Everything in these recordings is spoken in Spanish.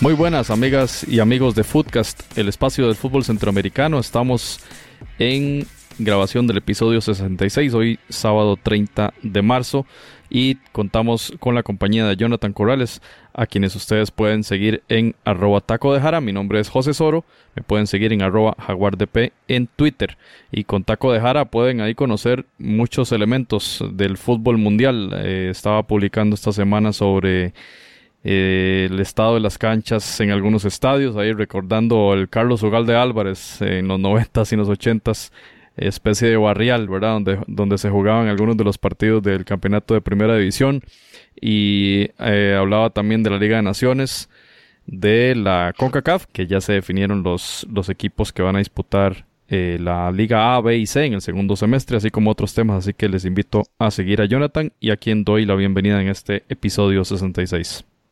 Muy buenas amigas y amigos de Footcast, el espacio del fútbol centroamericano. Estamos en grabación del episodio 66, hoy sábado 30 de marzo, y contamos con la compañía de Jonathan Corrales, a quienes ustedes pueden seguir en arroba taco de jara. Mi nombre es José Soro, me pueden seguir en arroba jaguardp en Twitter. Y con taco de jara pueden ahí conocer muchos elementos del fútbol mundial. Eh, estaba publicando esta semana sobre eh, el estado de las canchas en algunos estadios, ahí recordando el Carlos Ugalde Álvarez en los 90s y los 80s, especie de barrial, ¿verdad? Donde, donde se jugaban algunos de los partidos del campeonato de primera división y eh, hablaba también de la Liga de Naciones, de la CONCACAF, que ya se definieron los, los equipos que van a disputar eh, la Liga A, B y C en el segundo semestre, así como otros temas. Así que les invito a seguir a Jonathan y a quien doy la bienvenida en este episodio 66.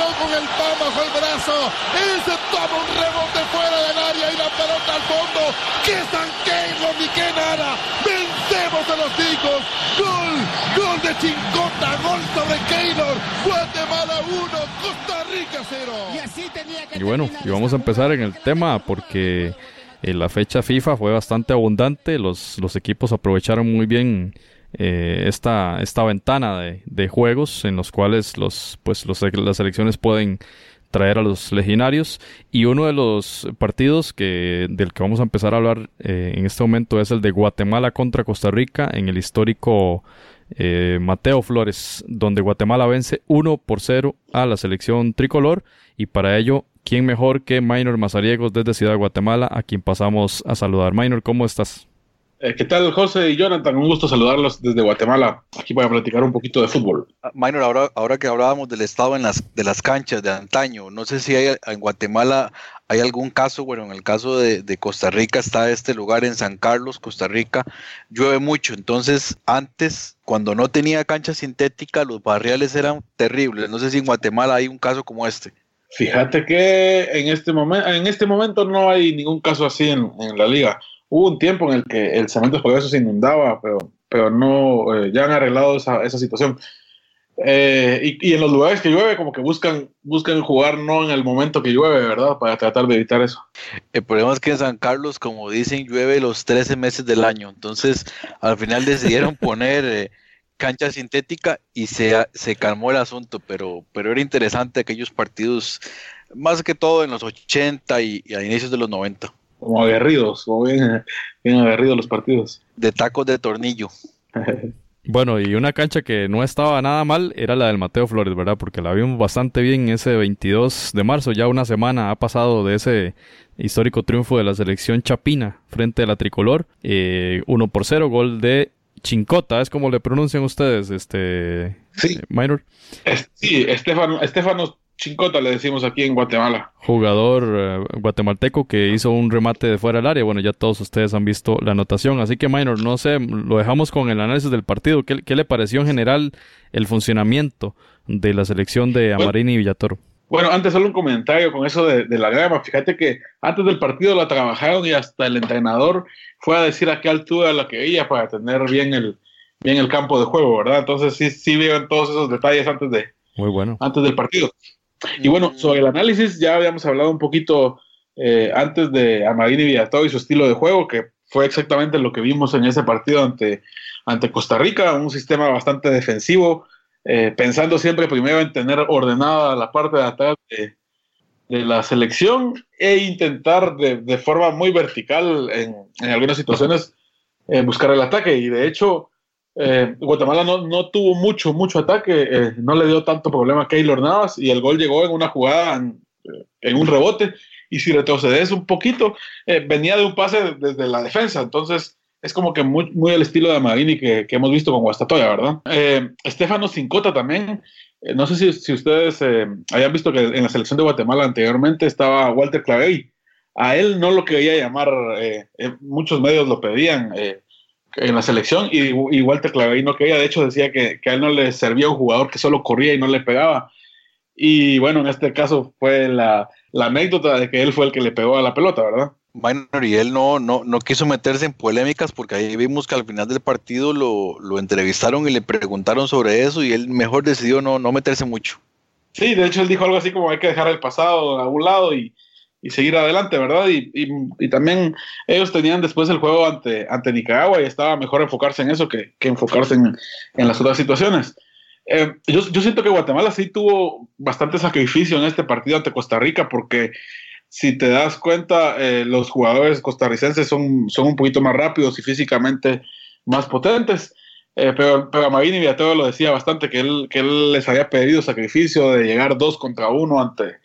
con el pan bajo el brazo. Ese toma un rebote fuera del área y la pelota al fondo. ¡Qué Keylor ni qué nada! ¡Vencemos a los ticos! ¡Gol! ¡Gol de Chincota! ¡Gol sobre Keylor! Guatemala 1, Costa Rica 0. Y así tenía que Y bueno, y vamos a empezar en el tema porque en la fecha FIFA fue bastante abundante. Los, los equipos aprovecharon muy bien eh, esta, esta ventana de, de, juegos en los cuales los, pues, los, las selecciones pueden traer a los legionarios. Y uno de los partidos que del que vamos a empezar a hablar eh, en este momento es el de Guatemala contra Costa Rica en el histórico eh, Mateo Flores donde Guatemala vence 1 por 0 a la selección tricolor. Y para ello quién mejor que Minor Mazariegos desde Ciudad de Guatemala a quien pasamos a saludar Minor ¿cómo estás? Eh, ¿Qué tal, José y Jonathan? Un gusto saludarlos desde Guatemala. Aquí voy a platicar un poquito de fútbol. Ah, Minor, ahora, ahora que hablábamos del estado en las, de las canchas de antaño, no sé si hay en Guatemala hay algún caso, bueno, en el caso de, de, Costa Rica está este lugar en San Carlos, Costa Rica, llueve mucho, entonces antes, cuando no tenía cancha sintética, los barriales eran terribles. No sé si en Guatemala hay un caso como este. Fíjate que en este, momento en este momento no hay ningún caso así en, en la liga hubo un tiempo en el que el cemento escobeso se inundaba, pero, pero no, eh, ya han arreglado esa, esa situación. Eh, y, y, en los lugares que llueve, como que buscan, buscan jugar no en el momento que llueve, ¿verdad? Para tratar de evitar eso. El problema es que en San Carlos, como dicen, llueve los 13 meses del año. Entonces, al final decidieron poner eh, cancha sintética y se, se calmó el asunto, pero, pero era interesante aquellos partidos, más que todo en los 80 y, y a inicios de los 90 como aguerridos, como bien, bien aguerridos los partidos. De tacos de tornillo. Bueno, y una cancha que no estaba nada mal era la del Mateo Flores, ¿verdad? Porque la vimos bastante bien ese 22 de marzo. Ya una semana ha pasado de ese histórico triunfo de la selección chapina frente a la tricolor. Eh, 1 por 0, gol de Chincota, es como le pronuncian ustedes, este. Sí. Minor. sí, Estefano, Estefano Chincota le decimos aquí en Guatemala. Jugador eh, guatemalteco que hizo un remate de fuera del área. Bueno, ya todos ustedes han visto la anotación. Así que, Minor, no sé, lo dejamos con el análisis del partido. ¿Qué, le pareció en general el funcionamiento de la selección de Amarini y Villatoro? Bueno, antes solo un comentario con eso de, la grama. Fíjate que antes del partido la trabajaron y hasta el entrenador fue a decir a qué altura la quería para tener bien el, bien el campo de juego, ¿verdad? Entonces sí, sí vieron todos esos detalles antes de, Muy bueno. antes del partido. Y bueno, sobre el análisis ya habíamos hablado un poquito eh, antes de Amadini Villatoro y su estilo de juego, que fue exactamente lo que vimos en ese partido ante, ante Costa Rica, un sistema bastante defensivo, eh, pensando siempre primero en tener ordenada la parte de atrás de, la selección e intentar de, forma muy vertical en, algunas situaciones eh, buscar el ataque. Y de hecho, eh, Guatemala no, no, tuvo mucho, mucho ataque, no le dio tanto problema a Keylor Navas y el gol llegó en una jugada, en, en un rebote. Y si retrocedes un poquito, venía de un pase desde la defensa. Entonces, es como que muy, muy el estilo de Marini que, que hemos visto con Guastatoya, ¿verdad? Eh, Estefano Cincota también. Eh, no sé si, si ustedes eh, hayan visto que en la selección de Guatemala anteriormente estaba Walter Clavey. A él no lo quería llamar, eh, muchos medios lo pedían en la selección y, y Walter Clavey no quería. De hecho, decía que, que, a él no le servía un jugador que solo corría y no le pegaba. Y bueno, en este caso fue la, la anécdota de que él fue el que le pegó a la pelota, ¿verdad? Minor y él no, no, no quiso meterse en polémicas porque ahí vimos que al final del partido lo, lo entrevistaron y le preguntaron sobre eso y él mejor decidió no, no meterse mucho. Sí, de hecho él dijo algo así como hay que dejar el pasado a un lado y, y seguir adelante, ¿verdad? Y, y, también ellos tenían después el juego ante, ante Nicaragua y estaba mejor enfocarse en eso que, que enfocarse en, en, las otras situaciones. Eh, yo, yo siento que Guatemala sí tuvo bastante sacrificio en este partido ante Costa Rica porque si te das cuenta, eh, los jugadores costarricenses son, son un poquito más rápidos y físicamente más potentes. Eh, pero, pero a Marini Villatoro lo decía bastante, que él, que él les había pedido sacrificio de llegar dos contra uno ante,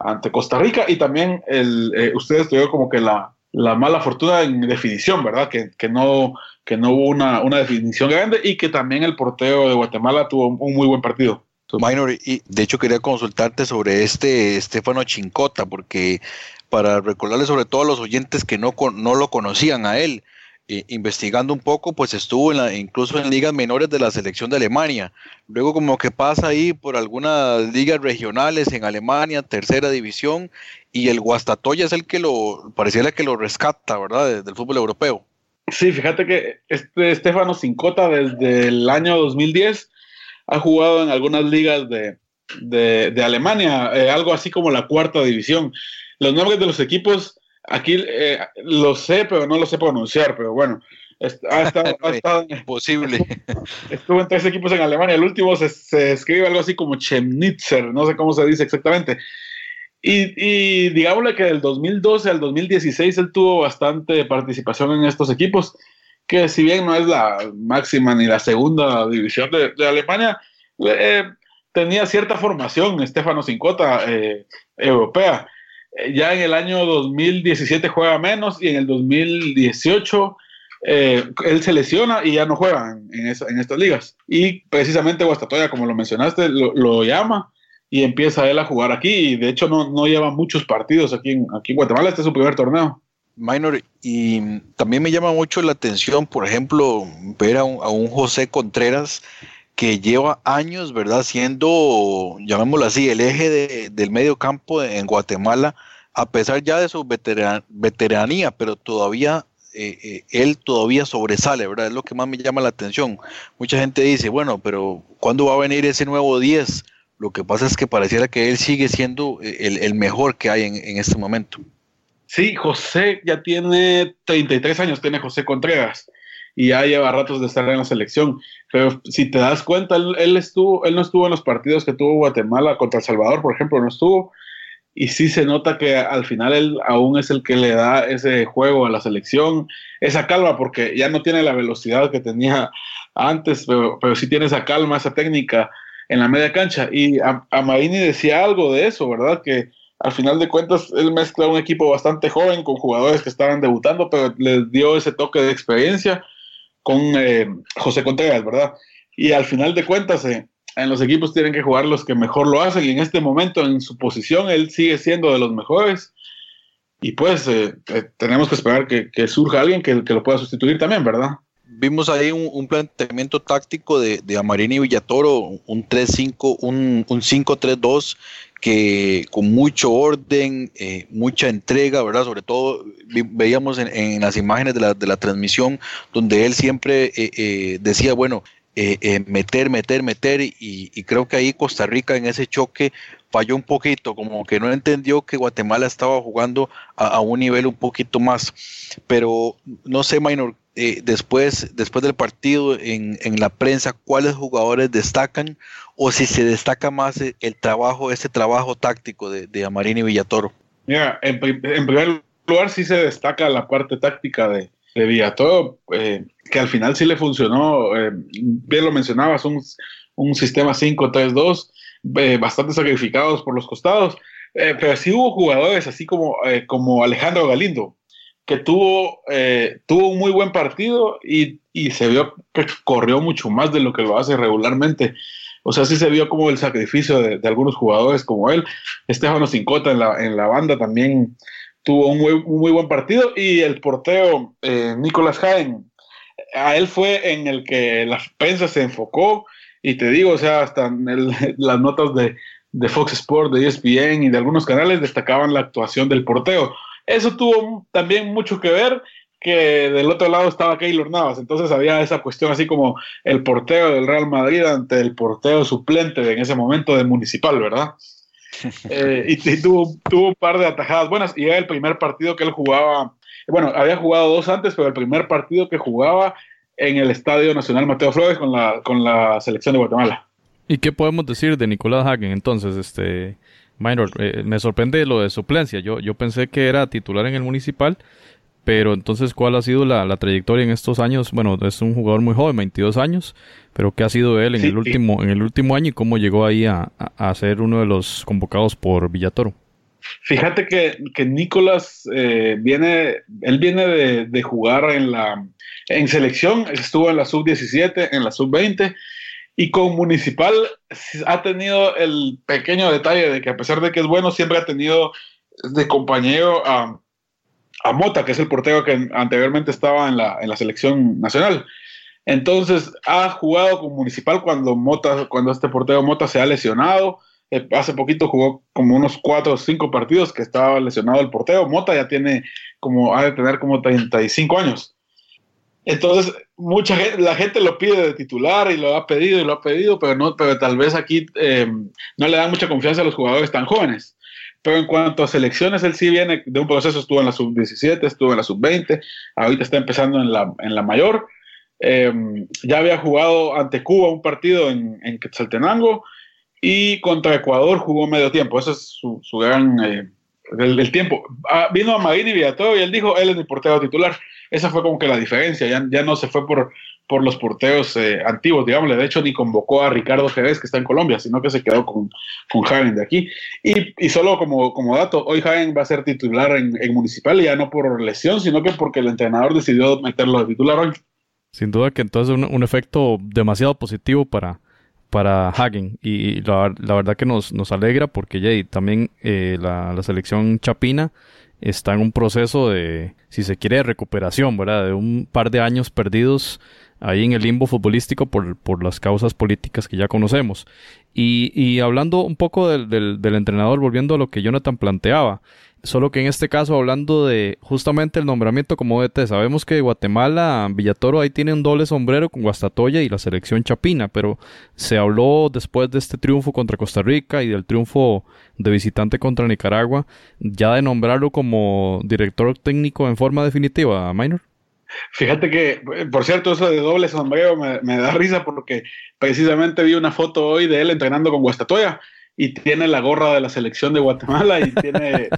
ante Costa Rica y también el, eh, ustedes tuvieron como que la, la, mala fortuna en definición, ¿verdad? Que, que no, que no hubo una, una, definición grande y que también el portero de Guatemala tuvo un muy buen partido. Minor, y de hecho quería consultarte sobre este Estefano Chincota, porque para recordarle sobre todo a los oyentes que no, no lo conocían a él, eh, investigando un poco, pues estuvo incluso en ligas menores de la selección de Alemania. Luego como que pasa ahí por algunas ligas regionales en Alemania, tercera división, y el Guastatoya es el que lo, pareciera que lo rescata, ¿verdad? Del fútbol europeo. Sí, fíjate que este Estefano Cincota desde el año 2010 ha jugado en algunas ligas de, de, Alemania, eh, algo así como la cuarta división. Los nombres de los equipos, aquí eh, los sé, pero no los sé pronunciar, pero bueno. Ha estado, ha estado Posible. Estuvo en tres equipos en Alemania. El último se, se, escribe algo así como Chemnitzer, no sé cómo se dice exactamente. Y, y digámosle que del 2012 al 2016 él tuvo bastante participación en estos equipos que si bien no es la máxima ni la segunda división de, de Alemania, eh, tenía cierta formación Estefano Cincota eh, europea. Eh, ya en el año 2017 juega menos y en el 2018 eh, él se lesiona y ya no juega en, esa, en estas ligas. Y precisamente Guastatoya, como lo mencionaste, lo, llama y empieza él a jugar aquí. Y de hecho no, no lleva muchos partidos aquí en, aquí Guatemala, este es su primer torneo. Minor, y también me llama mucho la atención, por ejemplo, ver a un, José Contreras que lleva años, ¿verdad?, siendo, llamémoslo así, el eje de, del medio campo en Guatemala, a pesar ya de su veteran, veteranía, pero todavía eh, eh, él todavía sobresale, ¿verdad? Es lo que más me llama la atención. Mucha gente dice, bueno, pero ¿cuándo va a venir ese nuevo 10? Lo que pasa es que pareciera que él sigue siendo el, el mejor que hay en, en este momento. Sí, José ya tiene 33 años, tiene José Contreras y ya lleva ratos de estar en la selección. Pero si te das cuenta, él, estuvo, él no estuvo en los partidos que tuvo Guatemala contra El Salvador, por ejemplo, no estuvo. Y sí se nota que al final él aún es el que le da ese juego a la selección, esa calma, porque ya no tiene la velocidad que tenía antes, pero, pero sí tiene esa calma, esa técnica en la media cancha. Y a, a decía algo de eso, ¿verdad? Que al final de cuentas, él mezcla un equipo bastante joven con jugadores que estaban debutando, pero les dio ese toque de experiencia con eh, José Contreras, ¿verdad? Y al final de cuentas, eh, en los equipos tienen que jugar los que mejor lo hacen, y en este momento, en su posición, él sigue siendo de los mejores. Y pues eh, tenemos que esperar que, surja alguien que, lo pueda sustituir también, ¿verdad? Vimos ahí un, un planteamiento táctico de, de Amarini Villatoro, un 3-5, un, un 5-3-2 que con mucho orden, eh, mucha entrega, ¿verdad? Sobre todo veíamos en, en las imágenes de la, de la, transmisión donde él siempre eh, eh, decía, bueno, eh, meter, meter, meter y, creo que ahí Costa Rica en ese choque falló un poquito, como que no entendió que Guatemala estaba jugando a, un nivel un poquito más. Pero no sé, Minor, después, después del partido en, la prensa, ¿cuáles jugadores destacan o si se destaca más el trabajo, ese trabajo táctico de, de Amarín y Villatoro? Mira, en, en primer lugar sí se destaca la parte táctica de, de Villatoro, eh, que al final sí le funcionó, eh, bien lo mencionabas, un, un sistema 5-3-2, eh, bastante sacrificados por los costados, pero sí hubo jugadores así como, como Alejandro Galindo, que tuvo, tuvo un muy buen partido y, y, se vio que corrió mucho más de lo que lo hace regularmente. O sea, sí se vio como el sacrificio de, algunos jugadores como él. Estefano Cincota en la, en la banda también tuvo un muy, buen partido y el porteo eh, Nicolás Jaén, a él fue en el que la prensa se enfocó y te digo, o sea, hasta en las notas de, de, Fox Sports, de ESPN y de algunos canales destacaban la actuación del porteo. Eso tuvo también mucho que ver que del otro lado estaba Keylor Navas, entonces había esa cuestión así como el porteo del Real Madrid ante el porteo suplente en ese momento de Municipal, ¿verdad? Eh, y, tuvo, tuvo, un par de atajadas buenas y era el primer partido que él jugaba, bueno, había jugado dos antes, pero el primer partido que jugaba en el Estadio Nacional Mateo Flores con la, con la selección de Guatemala. ¿Y qué podemos decir de Nicolás Hagen entonces? Este, Minor, eh, me sorprende lo de suplencia. Yo, yo pensé que era titular en el municipal pero entonces, ¿cuál ha sido la, trayectoria en estos años? Bueno, es un jugador muy joven, 22 años, pero ¿qué ha sido él en, el, último, en el último año y cómo llegó ahí a, ser uno de los convocados por Villatoro? Fíjate que, que Nicolás eh, viene, él viene de, jugar en la en selección, estuvo en la sub-17, en la sub-20 y con Municipal ha tenido el pequeño detalle de que a pesar de que es bueno, siempre ha tenido de compañero a a Mota, que es el portero que anteriormente estaba en la, en la selección nacional. Entonces, ha jugado con Municipal cuando Mota, cuando este portero Mota se ha lesionado. Eh, hace poquito jugó como unos cuatro o cinco partidos que estaba lesionado el portero. Mota ya tiene como, ha de tener como 35 años. Entonces, mucha gente, la gente lo pide de titular y lo ha pedido y lo ha pedido, pero no, pero tal vez aquí eh, no le dan mucha confianza a los jugadores tan jóvenes. Pero en cuanto a selecciones, él sí viene de un proceso, estuvo en la sub-17, estuvo en la sub-20, ahorita está empezando en la, en la mayor. Em, ya había jugado ante Cuba un partido en, en Quetzaltenango y contra Ecuador jugó medio tiempo. Ese es su, su gran eh, tiempo. Ah, vino a Marini Villatorio y él dijo, él es mi portero titular. Esa fue como que la diferencia. Ya, ya no se fue por, por los porteos eh, antiguos, digamos, de hecho ni convocó a Ricardo Jerez, que está en Colombia, sino que se quedó con, con Jaén de aquí. Y, solo como, como dato, hoy Jaén va a ser titular en, en, Municipal, ya no por lesión, sino que porque el entrenador decidió meterlo de titular hoy. Sin duda que entonces un, un efecto demasiado positivo para, para Hagen y la, la, verdad que nos, nos alegra porque ya también eh, la, la, selección chapina está en un proceso de, si se quiere, recuperación, ¿verdad? De un par de años perdidos ahí en el limbo futbolístico por, por las causas políticas que ya conocemos. Y, y hablando un poco del, del, entrenador, volviendo a lo que Jonathan planteaba, solo que en este caso hablando de justamente el nombramiento como DT, sabemos que Guatemala, Villatoro ahí tiene un doble sombrero con Guastatoya y la selección chapina, pero se habló después de este triunfo contra Costa Rica y del triunfo de visitante contra Nicaragua, ya de nombrarlo como director técnico en forma definitiva, Minor. Fíjate que, por cierto, eso de doble sombrero me, da risa porque precisamente vi una foto hoy de él entrenando con Guastatoya y tiene la gorra de la selección de Guatemala y tiene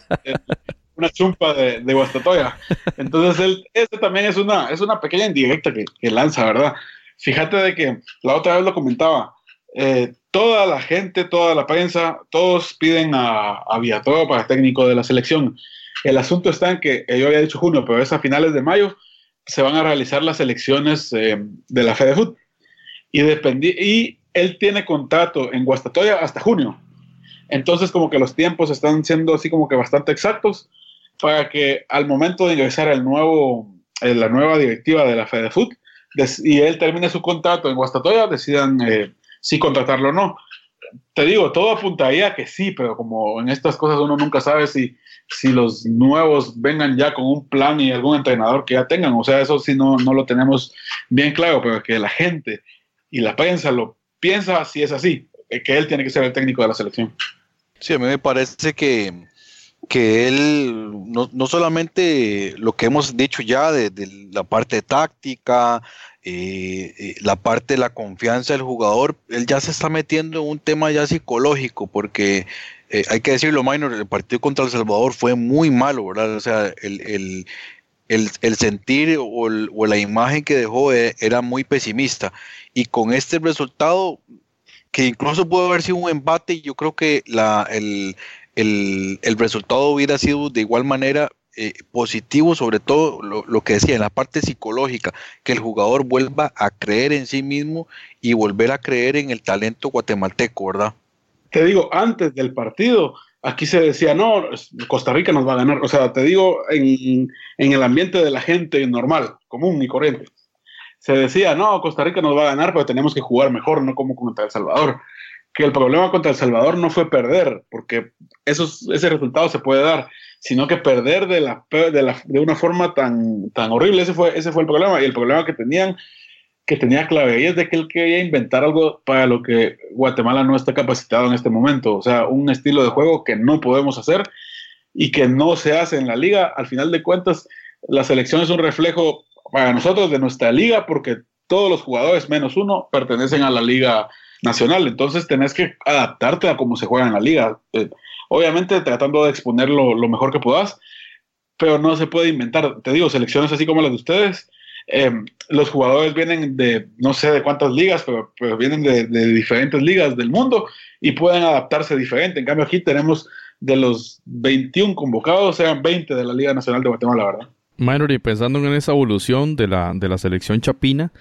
una chumpa de, de, Guastatoya. Entonces, él, este también es una, es una pequeña indirecta que, que lanza, ¿verdad? Fíjate de que la otra vez lo comentaba, eh, toda la gente, toda la prensa, todos piden a, a Villatoro para técnico de la selección. El asunto está en que, eh, yo había dicho junio, pero es a finales de mayo, se van a realizar las elecciones eh, de la FEDEFUT. Y, y él tiene contrato en Guastatoya hasta junio. Entonces, como que los tiempos están siendo así como que bastante exactos para que al momento de ingresar el nuevo, eh, la nueva directiva de la FEDEFUT y él termine su contrato en Guastatoya, decidan eh, si contratarlo o no. Te digo, todo apuntaría que sí, pero como en estas cosas uno nunca sabe si si los nuevos vengan ya con un plan y algún entrenador que ya tengan. O sea, eso sí no, no lo tenemos bien claro, pero que la gente y la prensa lo piensa si es así, que él tiene que ser el técnico de la selección. Sí, a mí me parece que, que él, no, no solamente lo que hemos dicho ya de, de la parte táctica, eh, eh, la parte de la confianza del jugador, él ya se está metiendo en un tema ya psicológico, porque eh, hay que decirlo, Minor, el partido contra El Salvador fue muy malo, ¿verdad? O sea, el, el, el, el sentir o, la imagen que dejó era muy pesimista. Y con este resultado, que incluso pudo haber sido un empate, yo creo que la, el, el resultado hubiera sido de igual manera eh, positivo, sobre todo lo, lo, que decía en la parte psicológica, que el jugador vuelva a creer en sí mismo y volver a creer en el talento guatemalteco, ¿verdad? Te digo, antes del partido, aquí se decía, no, Costa Rica nos va a ganar. O sea, te digo, en, en el ambiente de la gente normal, común y corriente, se decía, no, Costa Rica nos va a ganar, pero tenemos que jugar mejor, no como contra El Salvador. Que el problema contra El Salvador no fue perder, porque esos, ese resultado se puede dar, sino que perder de, la, de, la, de una forma tan, tan horrible. Ese fue, ese fue el problema. Y el problema que tenían, que tenía clave, y es de que él quería inventar algo para lo que Guatemala no está capacitado en este momento. O sea, un estilo de juego que no podemos hacer y que no se hace en la liga. Al final de cuentas, la selección es un reflejo para nosotros de nuestra liga, porque todos los jugadores, menos uno, pertenecen a la liga nacional. Entonces tenés que adaptarte a cómo se juega en la liga. Obviamente tratando de exponer lo, mejor que puedas, pero no se puede inventar. Te digo, selecciones así como las de ustedes, eh, los jugadores vienen de no sé de cuántas ligas, pero, pero vienen de, de, diferentes ligas del mundo y pueden adaptarse diferente. En cambio, aquí tenemos de los 21 convocados, sean 20 de la Liga Nacional de Guatemala, ¿verdad? Minor, y pensando en esa evolución de la, de la selección chapina,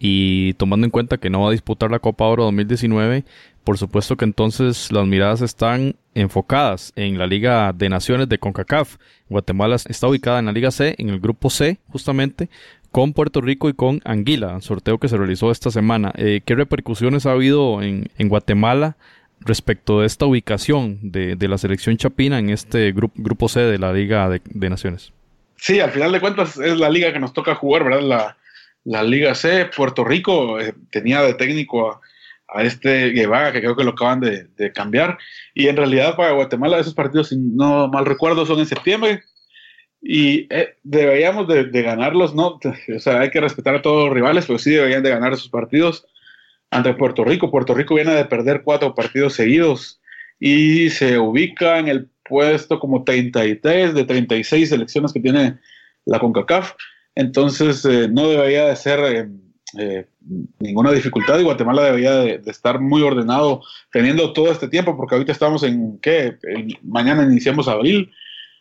y tomando en cuenta que no va a disputar la Copa Oro 2019, por supuesto que entonces las miradas están enfocadas en la Liga de Naciones de CONCACAF. Guatemala está ubicada en la Liga C, en el grupo C, justamente, con Puerto Rico y con Anguila, sorteo que se realizó esta semana. Eh, ¿Qué repercusiones ha habido en, en Guatemala respecto de esta ubicación de, de, la selección chapina en este grupo, C de la Liga de, de Naciones? Sí, al final de cuentas es la liga que nos toca jugar, ¿verdad? La, la Liga C, Puerto Rico eh, tenía de técnico a, a, este Guevara, que creo que lo acaban de, de, cambiar. Y en realidad para Guatemala esos partidos, si no mal recuerdo, son en septiembre. Y eh, deberíamos de, de, ganarlos, ¿no? O sea, hay que respetar a todos los rivales, pero sí deberían de ganar esos partidos ante Puerto Rico. Puerto Rico viene de perder cuatro partidos seguidos y se ubica en el puesto como 33 de 36 selecciones que tiene la CONCACAF. Entonces, eh, no debería de ser eh, eh, ninguna dificultad y Guatemala debería de, estar muy ordenado teniendo todo este tiempo, porque ahorita estamos en, ¿qué? mañana iniciamos abril,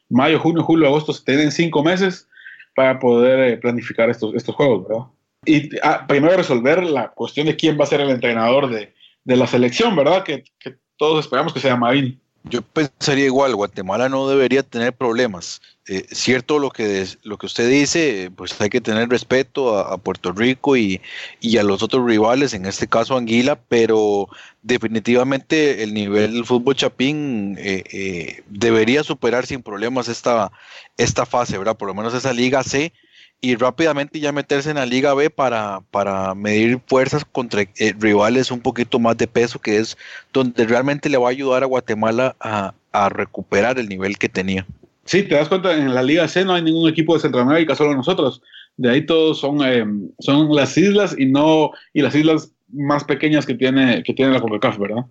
mayo, junio, julio, agosto, se tienen cinco meses para poder planificar estos, estos juegos, ¿verdad? Y ah, primero resolver la cuestión de quién va a ser el entrenador de, de la selección, ¿verdad? Que, que todos esperamos que sea Marín. Yo pensaría igual, Guatemala no debería tener problemas. Eh, cierto lo que, lo que usted dice, pues hay que tener respeto a, Puerto Rico y, y, a los otros rivales, en este caso Anguila, pero definitivamente el nivel del fútbol chapín eh, eh, debería superar sin problemas esta, esta fase, ¿verdad? Por lo menos esa Liga C y rápidamente ya meterse en la Liga B para, para medir fuerzas contra eh, rivales un poquito más de peso, que es donde realmente le va a ayudar a Guatemala a, a, recuperar el nivel que tenía. Sí, te das cuenta, en la Liga C no hay ningún equipo de Centroamérica, solo nosotros. De ahí todos son, eh, son las islas y no y las islas más pequeñas que tiene, que tiene la CONCACAF, ¿verdad?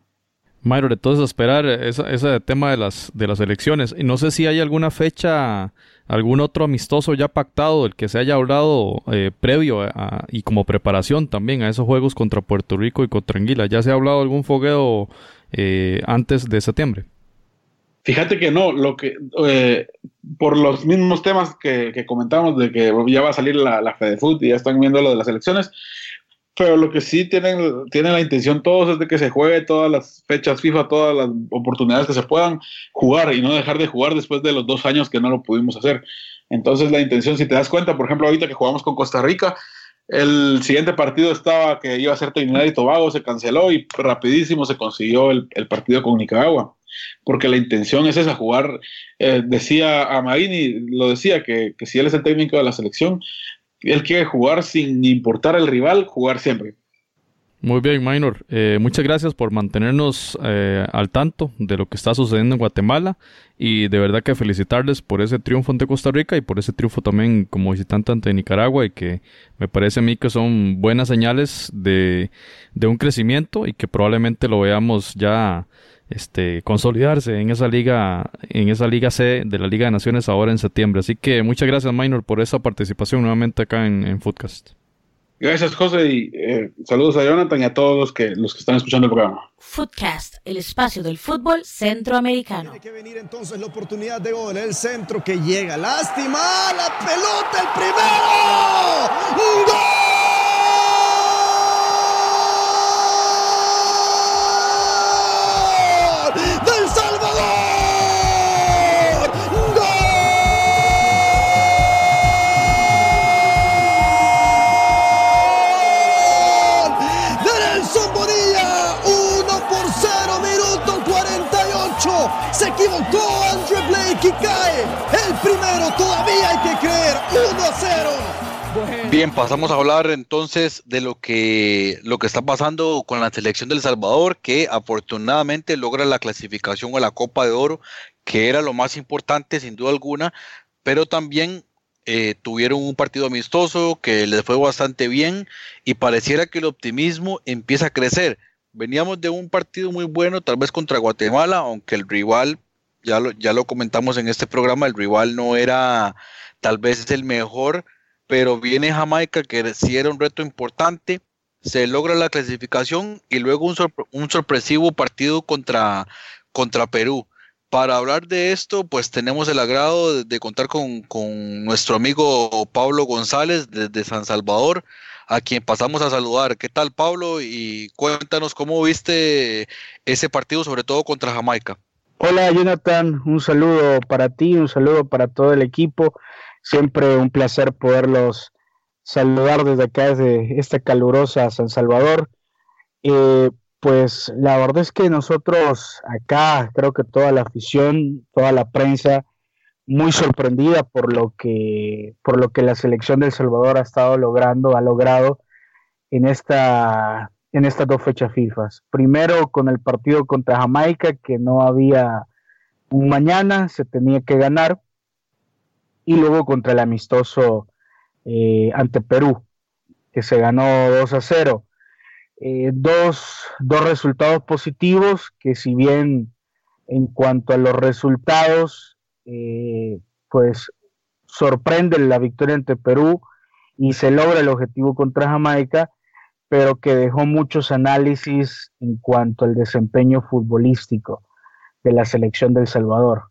Mayro, entonces esperar ese, ese tema de las, de las elecciones. Y no sé si hay alguna fecha, algún otro amistoso ya pactado del que se haya hablado eh, previo a, y como preparación también a esos juegos contra Puerto Rico y contra Anguila. ¿Ya se ha hablado algún fogueo eh, antes de septiembre? Fíjate que no, lo que eh, por los mismos temas que, comentamos de que ya va a salir la, la FedeFoot y ya están viendo lo de las elecciones, pero lo que sí tienen, tienen la intención todos es de que se juegue todas las fechas FIFA, todas las oportunidades que se puedan jugar y no dejar de jugar después de los dos años que no lo pudimos hacer. Entonces la intención, si te das cuenta, por ejemplo, ahorita que jugamos con Costa Rica, el siguiente partido estaba que iba a ser Trinidad y Tobago, se canceló y rapidísimo se consiguió el, el partido con Nicaragua. Porque la intención es esa, jugar, eh, decía a Marini, lo decía, que, que si él es el técnico de la selección, él quiere jugar sin importar el rival, jugar siempre. Muy bien, Minor. Eh, muchas gracias por mantenernos eh, al tanto de lo que está sucediendo en Guatemala y de verdad que felicitarles por ese triunfo ante Costa Rica y por ese triunfo también como visitante ante Nicaragua y que me parece a mí que son buenas señales de, de un crecimiento y que probablemente lo veamos ya este, consolidarse en esa liga, en esa liga C de la Liga de Naciones ahora en septiembre. Así que muchas gracias, Minor, por esa participación nuevamente acá en, en Footcast. Gracias, José, y eh, saludos a Jonathan y a todos los que, los que están escuchando el programa. Footcast, el espacio del fútbol centroamericano. Tiene que venir entonces la oportunidad de gol, el centro que llega. Lástima, la pelota, el primero. ¡Gol! Bien, pasamos a hablar entonces de lo que, lo que está pasando con la selección del Salvador, que afortunadamente logra la clasificación a la Copa de Oro, que era lo más importante sin duda alguna, pero también eh, tuvieron un partido amistoso que les fue bastante bien y pareciera que el optimismo empieza a crecer. Veníamos de un partido muy bueno, tal vez contra Guatemala, aunque el rival, ya lo, ya lo comentamos en este programa, el rival no era tal vez el mejor, pero viene Jamaica, que sí era un reto importante, se logra la clasificación y luego un, un sorpresivo partido contra, contra Perú. Para hablar de esto, pues tenemos el agrado de, contar con, con, nuestro amigo Pablo González desde San Salvador a quien pasamos a saludar. ¿Qué tal, Pablo? Y cuéntanos cómo viste ese partido, sobre todo contra Jamaica. Hola, Jonathan. Un saludo para ti, un saludo para todo el equipo. Siempre un placer poderlos saludar desde acá, desde esta calurosa San Salvador. Eh, pues la verdad es que nosotros acá, creo que toda la afición, toda la prensa, muy sorprendida por lo que por lo que la selección del Salvador ha estado logrando, ha logrado en esta en estas dos fechas FIFA. Primero con el partido contra Jamaica que no había un mañana, se tenía que ganar y luego contra el amistoso eh, ante Perú que se ganó 2 a 0. Eh, dos, dos resultados positivos que si bien en cuanto a los resultados eh, pues sorprende la victoria ante Perú y se logra el objetivo contra Jamaica, pero que dejó muchos análisis en cuanto al desempeño futbolístico de la selección del Salvador.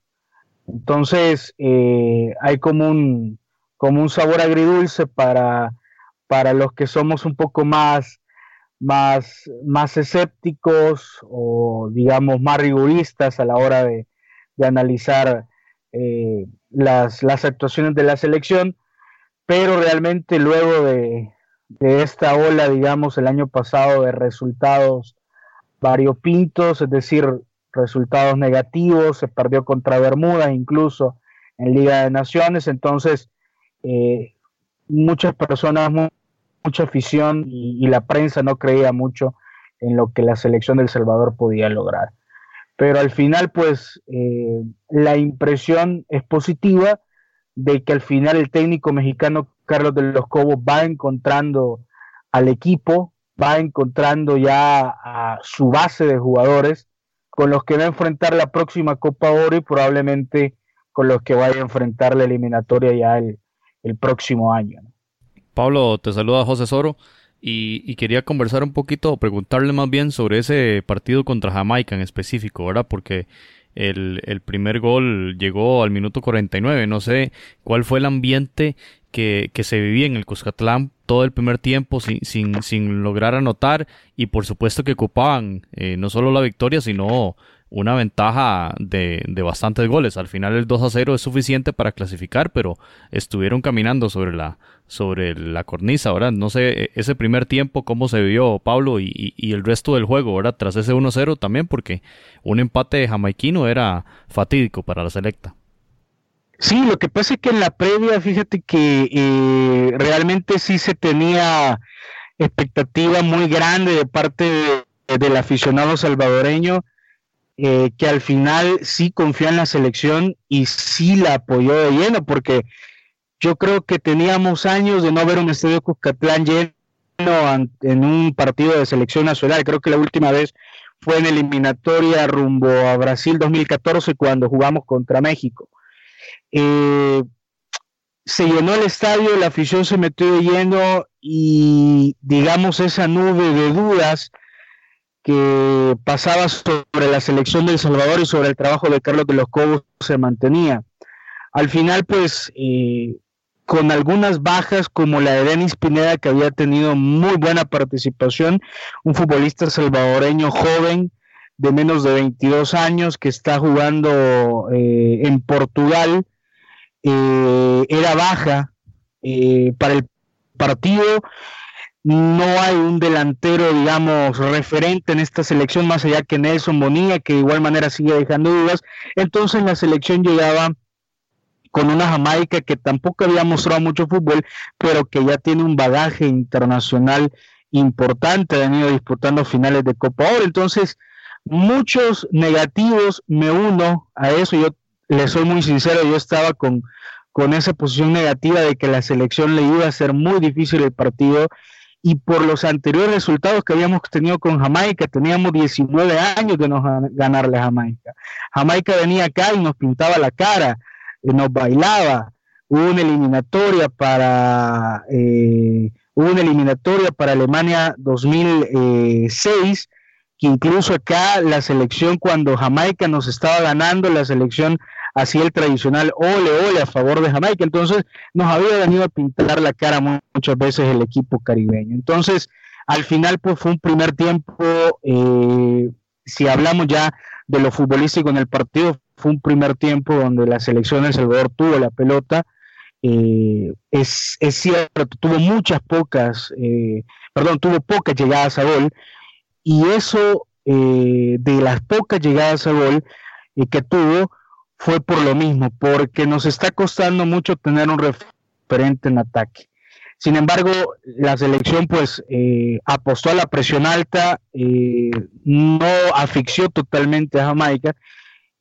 Entonces, eh, hay como un, como un sabor agridulce para, para los que somos un poco más, más, más escépticos o, digamos, más rigoristas a la hora de, de analizar eh, las, las, actuaciones de la selección, pero realmente luego de, esta ola, digamos, el año pasado de resultados variopintos, es decir, resultados negativos, se perdió contra Bermuda incluso en Liga de Naciones, entonces eh, muchas personas, mucha afición y, la prensa no creía mucho en lo que la selección del Salvador podía lograr. Pero al final pues eh, la impresión es positiva de que al final el técnico mexicano Carlos de los Cobos va encontrando al equipo, va encontrando ya a su base de jugadores con los que va a enfrentar la próxima Copa Oro y probablemente con los que vaya a enfrentar la eliminatoria ya el, próximo año. Pablo, te saluda José Soro. Y, quería conversar un poquito, o preguntarle más bien sobre ese partido contra Jamaica en específico, ¿verdad? Porque el, el primer gol llegó al minuto 49. No sé cuál fue el ambiente que, se vivía en el Cuscatlán todo el primer tiempo sin, sin, sin lograr anotar y por supuesto que ocupaban eh, no solo la victoria, sino una ventaja de, de, bastantes goles. Al final el 2 a 0 es suficiente para clasificar, pero estuvieron caminando sobre la, sobre la cornisa, ¿verdad? No sé, e, ese primer tiempo, cómo se vio Pablo y, y, el resto del juego, ¿verdad? Tras ese 1 0 también, porque un empate jamaiquino era fatídico para la selecta. Sí, lo que pasa es que en la previa, fíjate que eh, realmente sí se tenía expectativa muy grande de parte del aficionado salvadoreño eh, que al final sí confía en la selección y sí la apoyó de lleno, porque yo creo que teníamos años de no ver un estadio Cuscatlán lleno en un partido de selección nacional. Creo que la última vez fue en eliminatoria rumbo a Brasil 2014 cuando jugamos contra México. Eh, se llenó el estadio, la afición se metió lleno y digamos esa nube de dudas que pasaba sobre la selección de El Salvador y sobre el trabajo de Carlos de los Cobos se mantenía. Al final, pues, eh, con algunas bajas como la de Denis Pineda, que había tenido muy buena participación, un futbolista salvadoreño joven de menos de 22 años que está jugando eh, en Portugal, eh, era baja para el partido no hay un delantero, digamos, referente en esta selección, más allá que Nelson Bonilla, que de igual manera sigue dejando dudas. Entonces la selección llegaba con una Jamaica que tampoco había mostrado mucho fútbol, pero que ya tiene un bagaje internacional importante, han ido disputando finales de Copa Oro. Entonces, muchos negativos, me uno a eso, yo le soy muy sincero, yo estaba con, con esa posición negativa de que la selección le iba a ser muy difícil el partido y por los anteriores resultados que habíamos tenido con Jamaica, teníamos 19 años de no ganarle a Jamaica. Jamaica venía acá y nos pintaba la cara, y nos bailaba. Hubo una eliminatoria para eh, hubo una eliminatoria para Alemania 2006 que incluso acá la selección cuando Jamaica nos estaba ganando la selección hacía el tradicional ole ole a favor de Jamaica. Entonces nos había venido a pintar la cara muchas veces el equipo caribeño. Entonces, al final, pues fue un primer tiempo, eh, si hablamos ya de lo futbolístico en el partido, fue un primer tiempo donde la selección de El Salvador tuvo la pelota. Eh, es, es, cierto, tuvo muchas pocas, eh, perdón, tuvo pocas llegadas a gol, y eso de las pocas llegadas a gol que tuvo, fue por lo mismo, porque nos está costando mucho tener un referente en ataque. Sin embargo, la selección pues eh, apostó a la presión alta, eh, no asfixió totalmente a Jamaica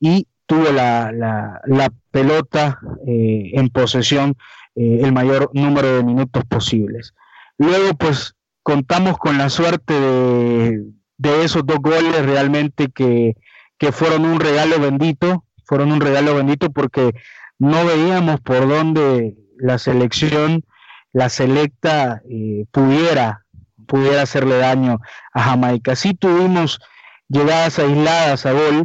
y tuvo la, la, pelota eh, en posesión el mayor número de minutos posibles. Luego pues contamos con la suerte de, esos dos goles realmente que, que fueron un regalo bendito fueron un regalo bendito porque no veíamos por dónde la selección, la selecta, eh, pudiera, pudiera hacerle daño a Jamaica. Sí tuvimos llegadas aisladas a gol,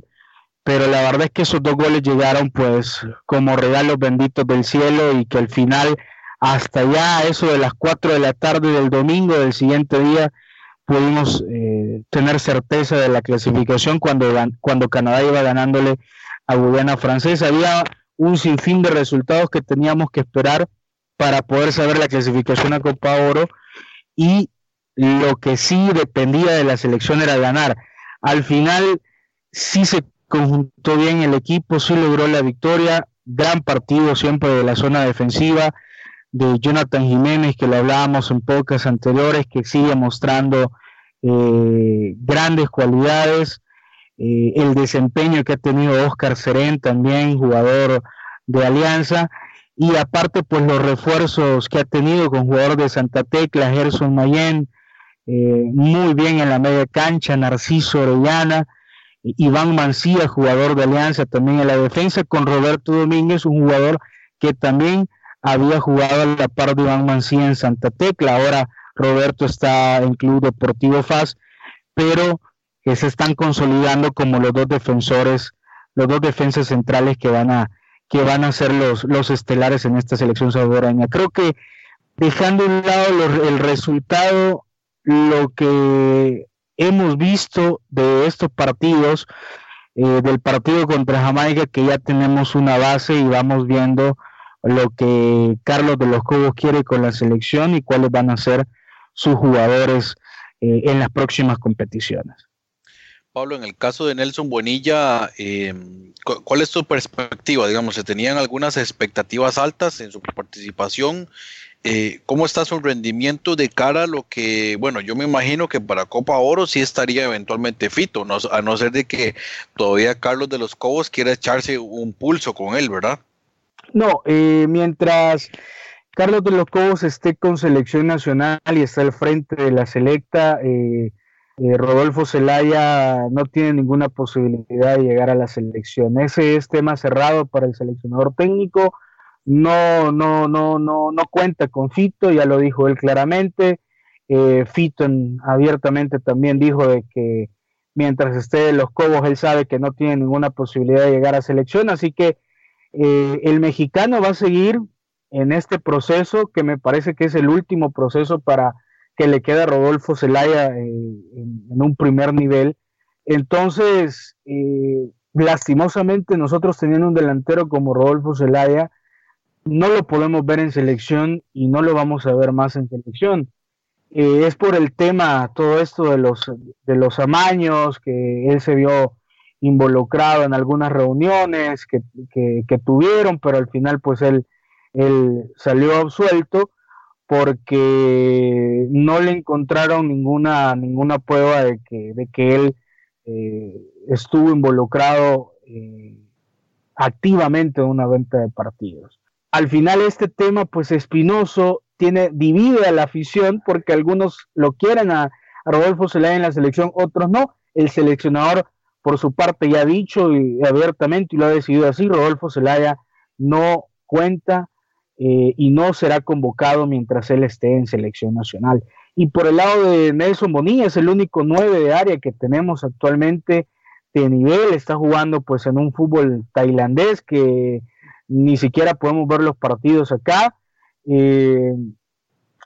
pero la verdad es que esos dos goles llegaron pues como regalos benditos del cielo y que al final hasta ya eso de las 4 de la tarde del domingo del siguiente día pudimos eh, tener certeza de la clasificación cuando, cuando Canadá iba ganándole a Guyana Francesa. Había un sinfín de resultados que teníamos que esperar para poder saber la clasificación a Copa Oro y lo que sí dependía de la selección era ganar. Al final sí se conjuntó bien el equipo, sí logró la victoria, gran partido siempre de la zona defensiva de Jonathan Jiménez, que lo hablábamos en pocas anteriores, que sigue mostrando eh, grandes cualidades. Eh, el desempeño que ha tenido Oscar Serén, también jugador de Alianza, y aparte pues los refuerzos que ha tenido con jugadores de Santa Tecla, Gerson Mayen, eh, muy bien en la media cancha, Narciso Orellana, Iván Mancía, jugador de Alianza también en la defensa, con Roberto Domínguez, un jugador que también había jugado a la par de Iván Mancía en Santa Tecla, ahora Roberto está en Club Deportivo FAS, pero que se están consolidando como los dos defensores, los dos defensas centrales que van a que van a ser los, los estelares en esta selección salvadoreña. Creo que dejando a un lado el resultado, lo que hemos visto de estos partidos, eh, del partido contra Jamaica, que ya tenemos una base y vamos viendo lo que Carlos de los Cobos quiere con la selección y cuáles van a ser sus jugadores eh, en las próximas competiciones. Pablo, en el caso de Nelson Bonilla, eh, ¿cuál es tu perspectiva? Digamos, ¿se tenían algunas expectativas altas en su participación eh, ¿cómo está su rendimiento de cara a lo que, bueno, yo me imagino que para Copa Oro sí estaría eventualmente fito, a no ser de que todavía Carlos de los Cobos quiera echarse un pulso con él, ¿verdad? No, eh, mientras Carlos de los Cobos esté con selección nacional y está al frente de la selecta, eh, eh, Rodolfo Zelaya no tiene ninguna posibilidad de llegar a la selección. Ese es tema cerrado para el seleccionador técnico. No, no, no, no, no cuenta con Fito, ya lo dijo él claramente. Eh, Fito abiertamente también dijo de que mientras esté en los Cobos, él sabe que no tiene ninguna posibilidad de llegar a selección, así que eh, el mexicano va a seguir en este proceso, que me parece que es el último proceso para que le queda a Rodolfo Zelaya eh, en, un primer nivel. Entonces, eh, lastimosamente nosotros teniendo un delantero como Rodolfo Zelaya, no lo podemos ver en selección y no lo vamos a ver más en selección. Es por el tema, todo esto de los, de los amaños, que él se vio involucrado en algunas reuniones que, que, tuvieron, pero al final pues él, él salió absuelto porque no le encontraron ninguna, ninguna prueba de que, de que él eh, estuvo involucrado eh, activamente en una venta de partidos. Al final este tema, pues espinoso, tiene, divide a la afición porque algunos lo quieren a, Rodolfo Zelaya en la selección, otros no. El seleccionador, por su parte, ya ha dicho y, abiertamente y lo ha decidido así, Rodolfo Zelaya no cuenta eh, y no será convocado mientras él esté en selección nacional. Y por el lado de Nelson Bonilla, es el único nueve de área que tenemos actualmente de nivel, está jugando pues en un fútbol tailandés que ni siquiera podemos ver los partidos acá. Eh,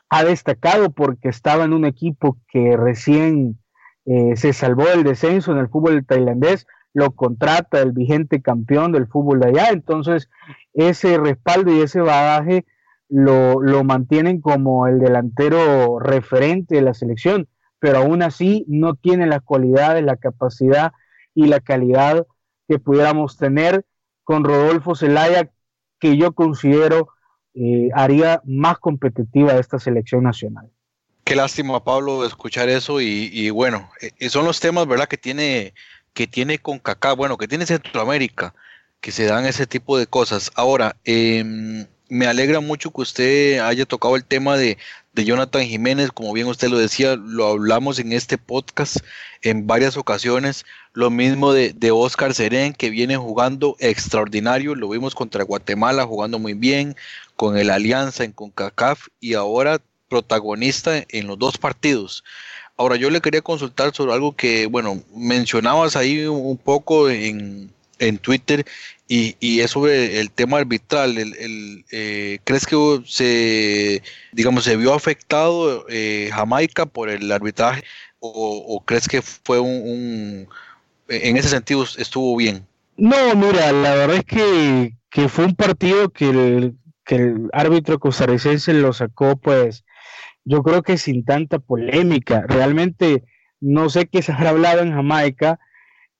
ha destacado porque estaba en un equipo que recién eh, se salvó del descenso en el fútbol tailandés, lo contrata el vigente campeón del fútbol de allá, entonces ese respaldo y ese bagaje lo, lo mantienen como el delantero referente de la selección, pero aún así no tiene las cualidades, la capacidad y la calidad que pudiéramos tener con Rodolfo Zelaya, que yo considero eh, haría más competitiva esta selección nacional. Qué lástima, Pablo, escuchar eso y, y bueno, eh, son los temas, ¿verdad?, que tiene que tiene CONCACAF, bueno, que tiene Centroamérica, que se dan ese tipo de cosas. Ahora, em, me alegra mucho que usted haya tocado el tema de, Jonathan Jiménez, como bien usted lo decía, lo hablamos en este podcast en varias ocasiones. Lo mismo de, de Oscar Serén, que viene jugando extraordinario, lo vimos contra Guatemala jugando muy bien, con el Alianza en CONCACAF y ahora protagonista en los dos partidos. Ahora, yo le quería consultar sobre algo que, bueno, mencionabas ahí un poco en, Twitter y, es sobre el tema arbitral. El, eh, ¿Crees que se, digamos, se vio afectado eh, Jamaica por el arbitraje o, crees que fue un, en ese sentido estuvo bien? No, mira, la verdad es que, que fue un partido que el, que el árbitro costarricense lo sacó pues yo creo que sin tanta polémica. Realmente no sé qué se habrá hablado en Jamaica,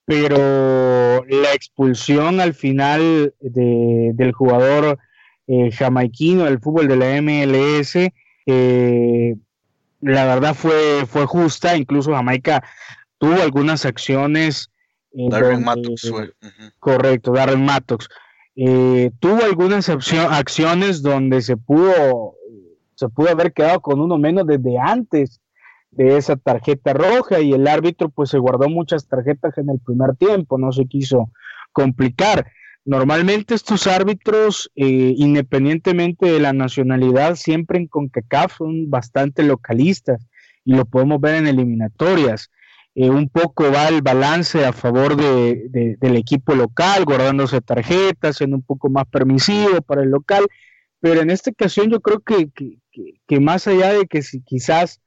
pero la expulsión al final del jugador eh, jamaiquino del fútbol de la MLS, eh, la verdad fue, fue justa, incluso Jamaica tuvo algunas acciones. Darren Mattox Correcto, Darren Mattox. Eh, tuvo algunas acciones donde se pudo se pudo haber quedado con uno menos desde antes de esa tarjeta roja y el árbitro pues se guardó muchas tarjetas en el primer tiempo, no se quiso complicar. Normalmente estos árbitros, eh, independientemente de la nacionalidad, siempre en CONCACAF son bastante localistas y lo podemos ver en eliminatorias. Eh, un poco va el balance a favor de, del equipo local, guardándose tarjetas, siendo un poco más permisivo para el local, pero en esta ocasión yo creo que, que, más allá de que si quizás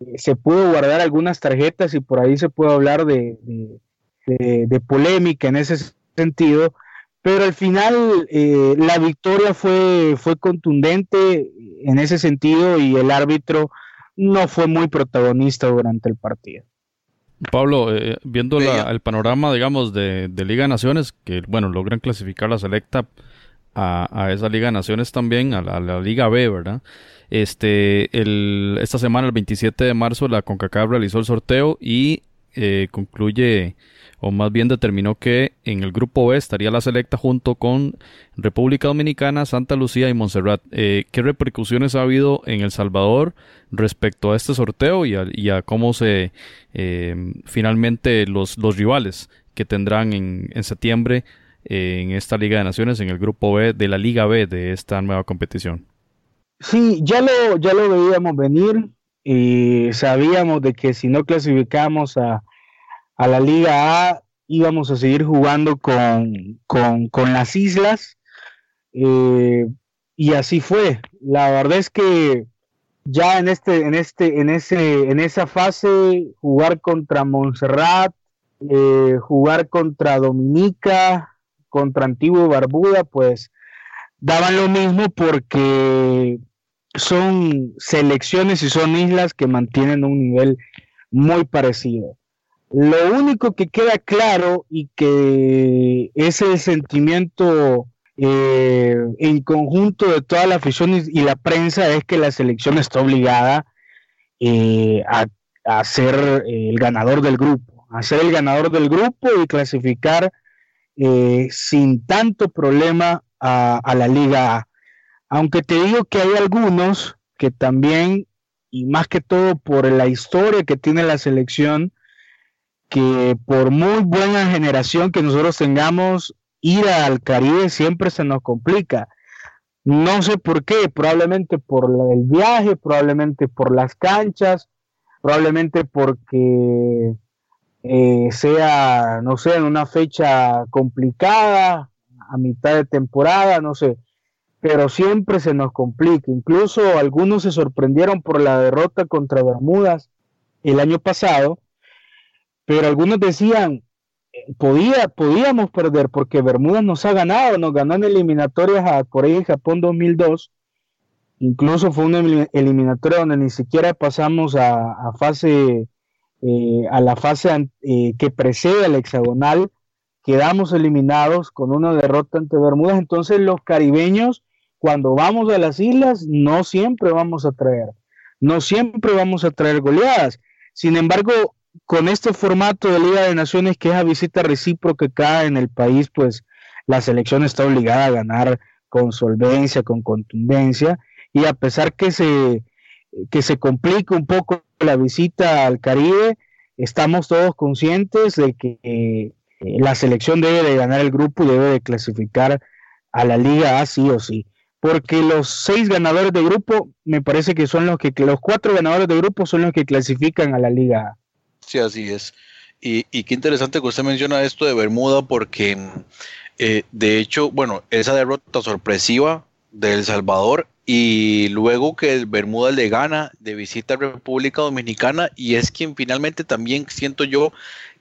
eh, se pudo guardar algunas tarjetas y por ahí se puede hablar de, de, polémica en ese sentido, pero al final eh, la victoria fue, fue contundente en ese sentido y el árbitro no fue muy protagonista durante el partido. Pablo, eh, viendo el panorama, digamos, de, de, Liga de Naciones, que, bueno, logran clasificar la selecta a, esa Liga de Naciones también, a la, Liga B, ¿verdad? Este, el, esta semana, el 27 de marzo, la CONCACAF realizó el sorteo y eh, concluye, o más bien determinó que en el grupo B estaría la selecta junto con República Dominicana, Santa Lucía y Montserrat. Eh, ¿Qué repercusiones ha habido en El Salvador respecto a este sorteo y a, cómo se eh, finalmente los, rivales que tendrán en, en septiembre en esta Liga de Naciones, en el grupo B de la Liga B de esta nueva competición? Sí, ya lo, ya lo veíamos venir y sabíamos de que si no clasificamos a, la Liga A íbamos a seguir jugando con, las islas eh, y así fue. La verdad es que ya en este, en este, en ese, en esa fase jugar contra Montserrat, eh, jugar contra Dominica, contra Antiguo Barbuda, pues daban lo mismo porque son selecciones y son islas que mantienen un nivel muy parecido. Lo único que queda claro y que ese sentimiento eh, en conjunto de toda la afición y, la prensa es que la selección está obligada eh, a, ser el ganador del grupo, a ser el ganador del grupo y clasificar eh, sin tanto problema a, a la Liga A. Aunque te digo que hay algunos que también, y más que todo por la historia que tiene la selección, que por muy buena generación que nosotros tengamos, ir al Caribe siempre se nos complica. No sé por qué, probablemente por el viaje, probablemente por las canchas, probablemente porque eh, sea, no sé, en una fecha complicada, a mitad de temporada, no sé pero siempre se nos complica. Incluso algunos se sorprendieron por la derrota contra Bermudas el año pasado, pero algunos decían, eh, podía, podíamos perder porque Bermudas nos ha ganado, nos ganó en eliminatorias a Corea y Japón 2002. Incluso fue una eliminatoria donde ni siquiera pasamos a, fase, eh, a la fase eh, que precede al hexagonal. Quedamos eliminados con una derrota ante Bermudas. Entonces los caribeños cuando vamos a las islas no siempre vamos a traer, no siempre vamos a traer goleadas. Sin embargo, con este formato de Liga de Naciones que es a visita recíproca acá en el país, pues la selección está obligada a ganar con solvencia, con contundencia, y a pesar que se, que se complica un poco la visita al Caribe, estamos todos conscientes de que eh, la selección debe de ganar el grupo y debe de clasificar a la liga así o sí porque los seis ganadores de grupo me parece que son los que los cuatro ganadores de grupo son los que clasifican a la liga. Sí, así es. Y, qué interesante que usted menciona esto de Bermuda porque eh, de hecho, bueno, esa derrota sorpresiva de El Salvador y luego que el Bermuda le gana de visita a República Dominicana y es quien finalmente también siento yo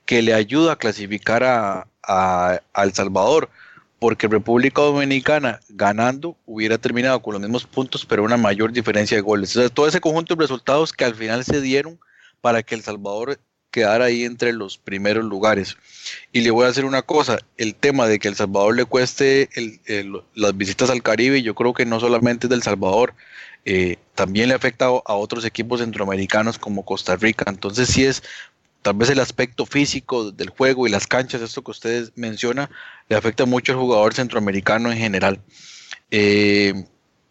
que le ayuda a clasificar a, a El Salvador porque República Dominicana ganando hubiera terminado con los mismos puntos, pero una mayor diferencia de goles. Todo ese conjunto de resultados que al final se dieron para que El Salvador quedara ahí entre los primeros lugares. Y le voy a decir una cosa, el tema de que El Salvador le cueste las visitas al Caribe, yo creo que no solamente es del Salvador, eh, también le afecta a otros equipos centroamericanos como Costa Rica. Entonces sí es tal vez el aspecto físico del juego y las canchas, esto que ustedes mencionan, le afecta mucho al jugador centroamericano en general. Eh,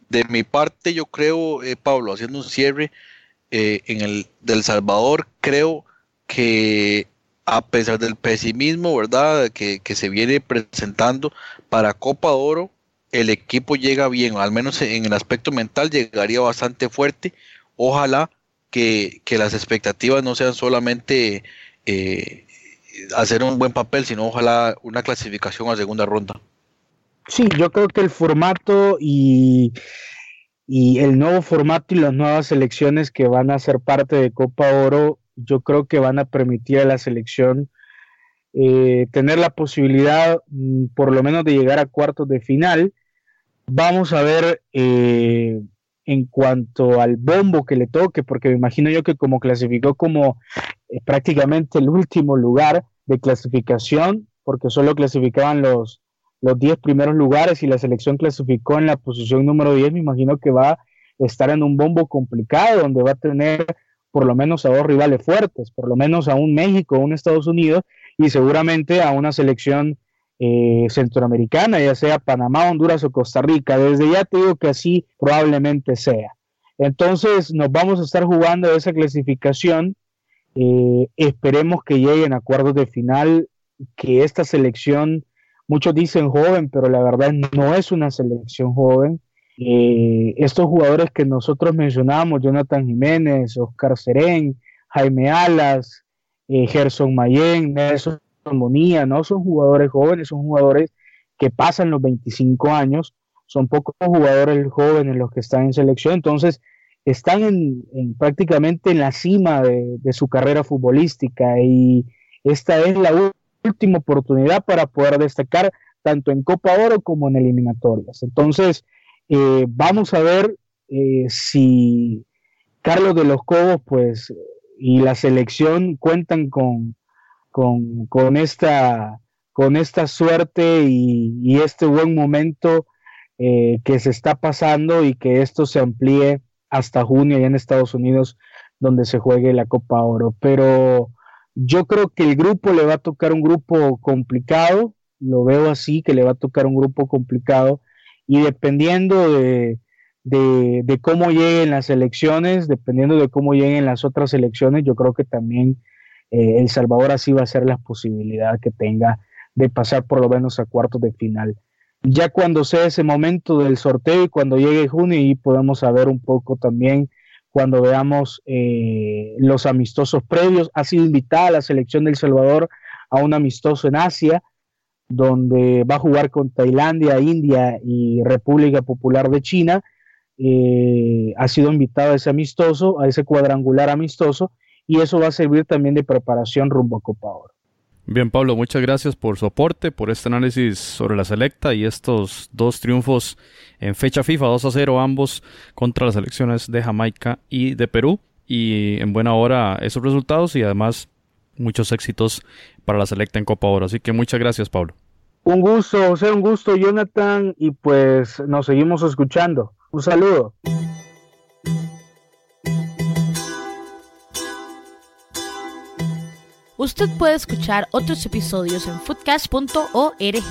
de mi parte, yo creo, eh, Pablo, haciendo un cierre eh, en el del Salvador, creo que a pesar del pesimismo, ¿verdad?, que, que, se viene presentando para Copa Oro, el equipo llega bien, al menos en el aspecto mental, llegaría bastante fuerte. Ojalá que, las expectativas no sean solamente eh, hacer un buen papel, sino ojalá una clasificación a segunda ronda. Sí, yo creo que el formato y, y el nuevo formato y las nuevas selecciones que van a ser parte de Copa Oro, yo creo que van a permitir a la selección eh, tener la posibilidad mm, por lo menos de llegar a cuartos de final. Vamos a ver eh, en cuanto al bombo que le toque, porque me imagino yo que como clasificó como eh, prácticamente el último lugar de clasificación, porque solo clasificaban los, los 10 primeros lugares y la selección clasificó en la posición número 10, me imagino que va estar en un bombo complicado donde va a tener por lo menos a dos rivales fuertes, por lo menos a un México, a un Estados Unidos y seguramente a una selección eh, centroamericana, ya sea Panamá, Honduras o Costa Rica. Desde ya te digo que así probablemente sea. Entonces nos vamos a estar jugando esa clasificación. Eh, esperemos que lleguen acuerdos de final, que esta selección, muchos dicen joven, pero la verdad no es una selección joven. Eh, estos jugadores que nosotros mencionamos, Jonathan Jiménez, Oscar Serén, Jaime Alas, eh, Gerson Mayen, Nelson Monía, no son jugadores jóvenes, son jugadores que pasan los 25 años, son pocos jugadores jóvenes los que están en selección, entonces están en, prácticamente en la cima de, su carrera futbolística y esta es la última oportunidad para poder destacar tanto en Copa Oro como en eliminatorias. Entonces, eh, vamos a ver eh, si Carlos de los Cobos, pues, y la selección cuentan con, con, esta, con esta suerte y, este buen momento eh, que se está pasando y que esto se amplíe hasta junio allá en Estados Unidos, donde se juegue la Copa Oro. Pero yo creo que el grupo le va a tocar un grupo complicado, lo veo así, que le va a tocar un grupo complicado y dependiendo de, de, cómo lleguen las elecciones, dependiendo de cómo lleguen las otras elecciones, yo creo que también eh, El Salvador así va a ser la posibilidad que tenga de pasar por lo menos a cuartos de final. Ya cuando sea ese momento del sorteo y cuando llegue junio y podemos saber un poco también cuando veamos eh, los amistosos previos. Ha sido invitada la selección del Salvador a un amistoso en Asia donde va a jugar con Tailandia, India y República Popular de China. Eh, ha sido invitado a ese amistoso, a ese cuadrangular amistoso, y eso va a servir también de preparación rumbo a Copa Oro. Bien, Pablo, muchas gracias por su aporte, por este análisis sobre la selecta y estos dos triunfos en fecha FIFA, 2 a 0 ambos contra las selecciones de Jamaica y de Perú. Y en buena hora esos resultados y además muchos éxitos para la selecta en Copa Oro. Así que muchas gracias, Pablo. Un gusto, José, un gusto, Jonathan, y pues nos seguimos escuchando. Un saludo. Usted puede escuchar otros episodios en foodcast.org.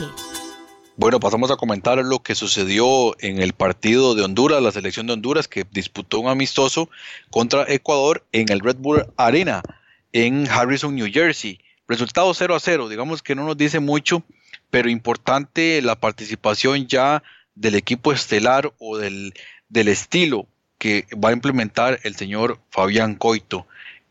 Bueno, pasamos a comentar lo que sucedió en el partido de Honduras, la selección de Honduras que disputó un amistoso contra Ecuador en el Red Bull Arena en Harrison, New Jersey. Resultado 0 a 0, digamos que no nos dice mucho, pero importante la participación ya del equipo estelar o del, del estilo que va a implementar el señor Fabián Coito.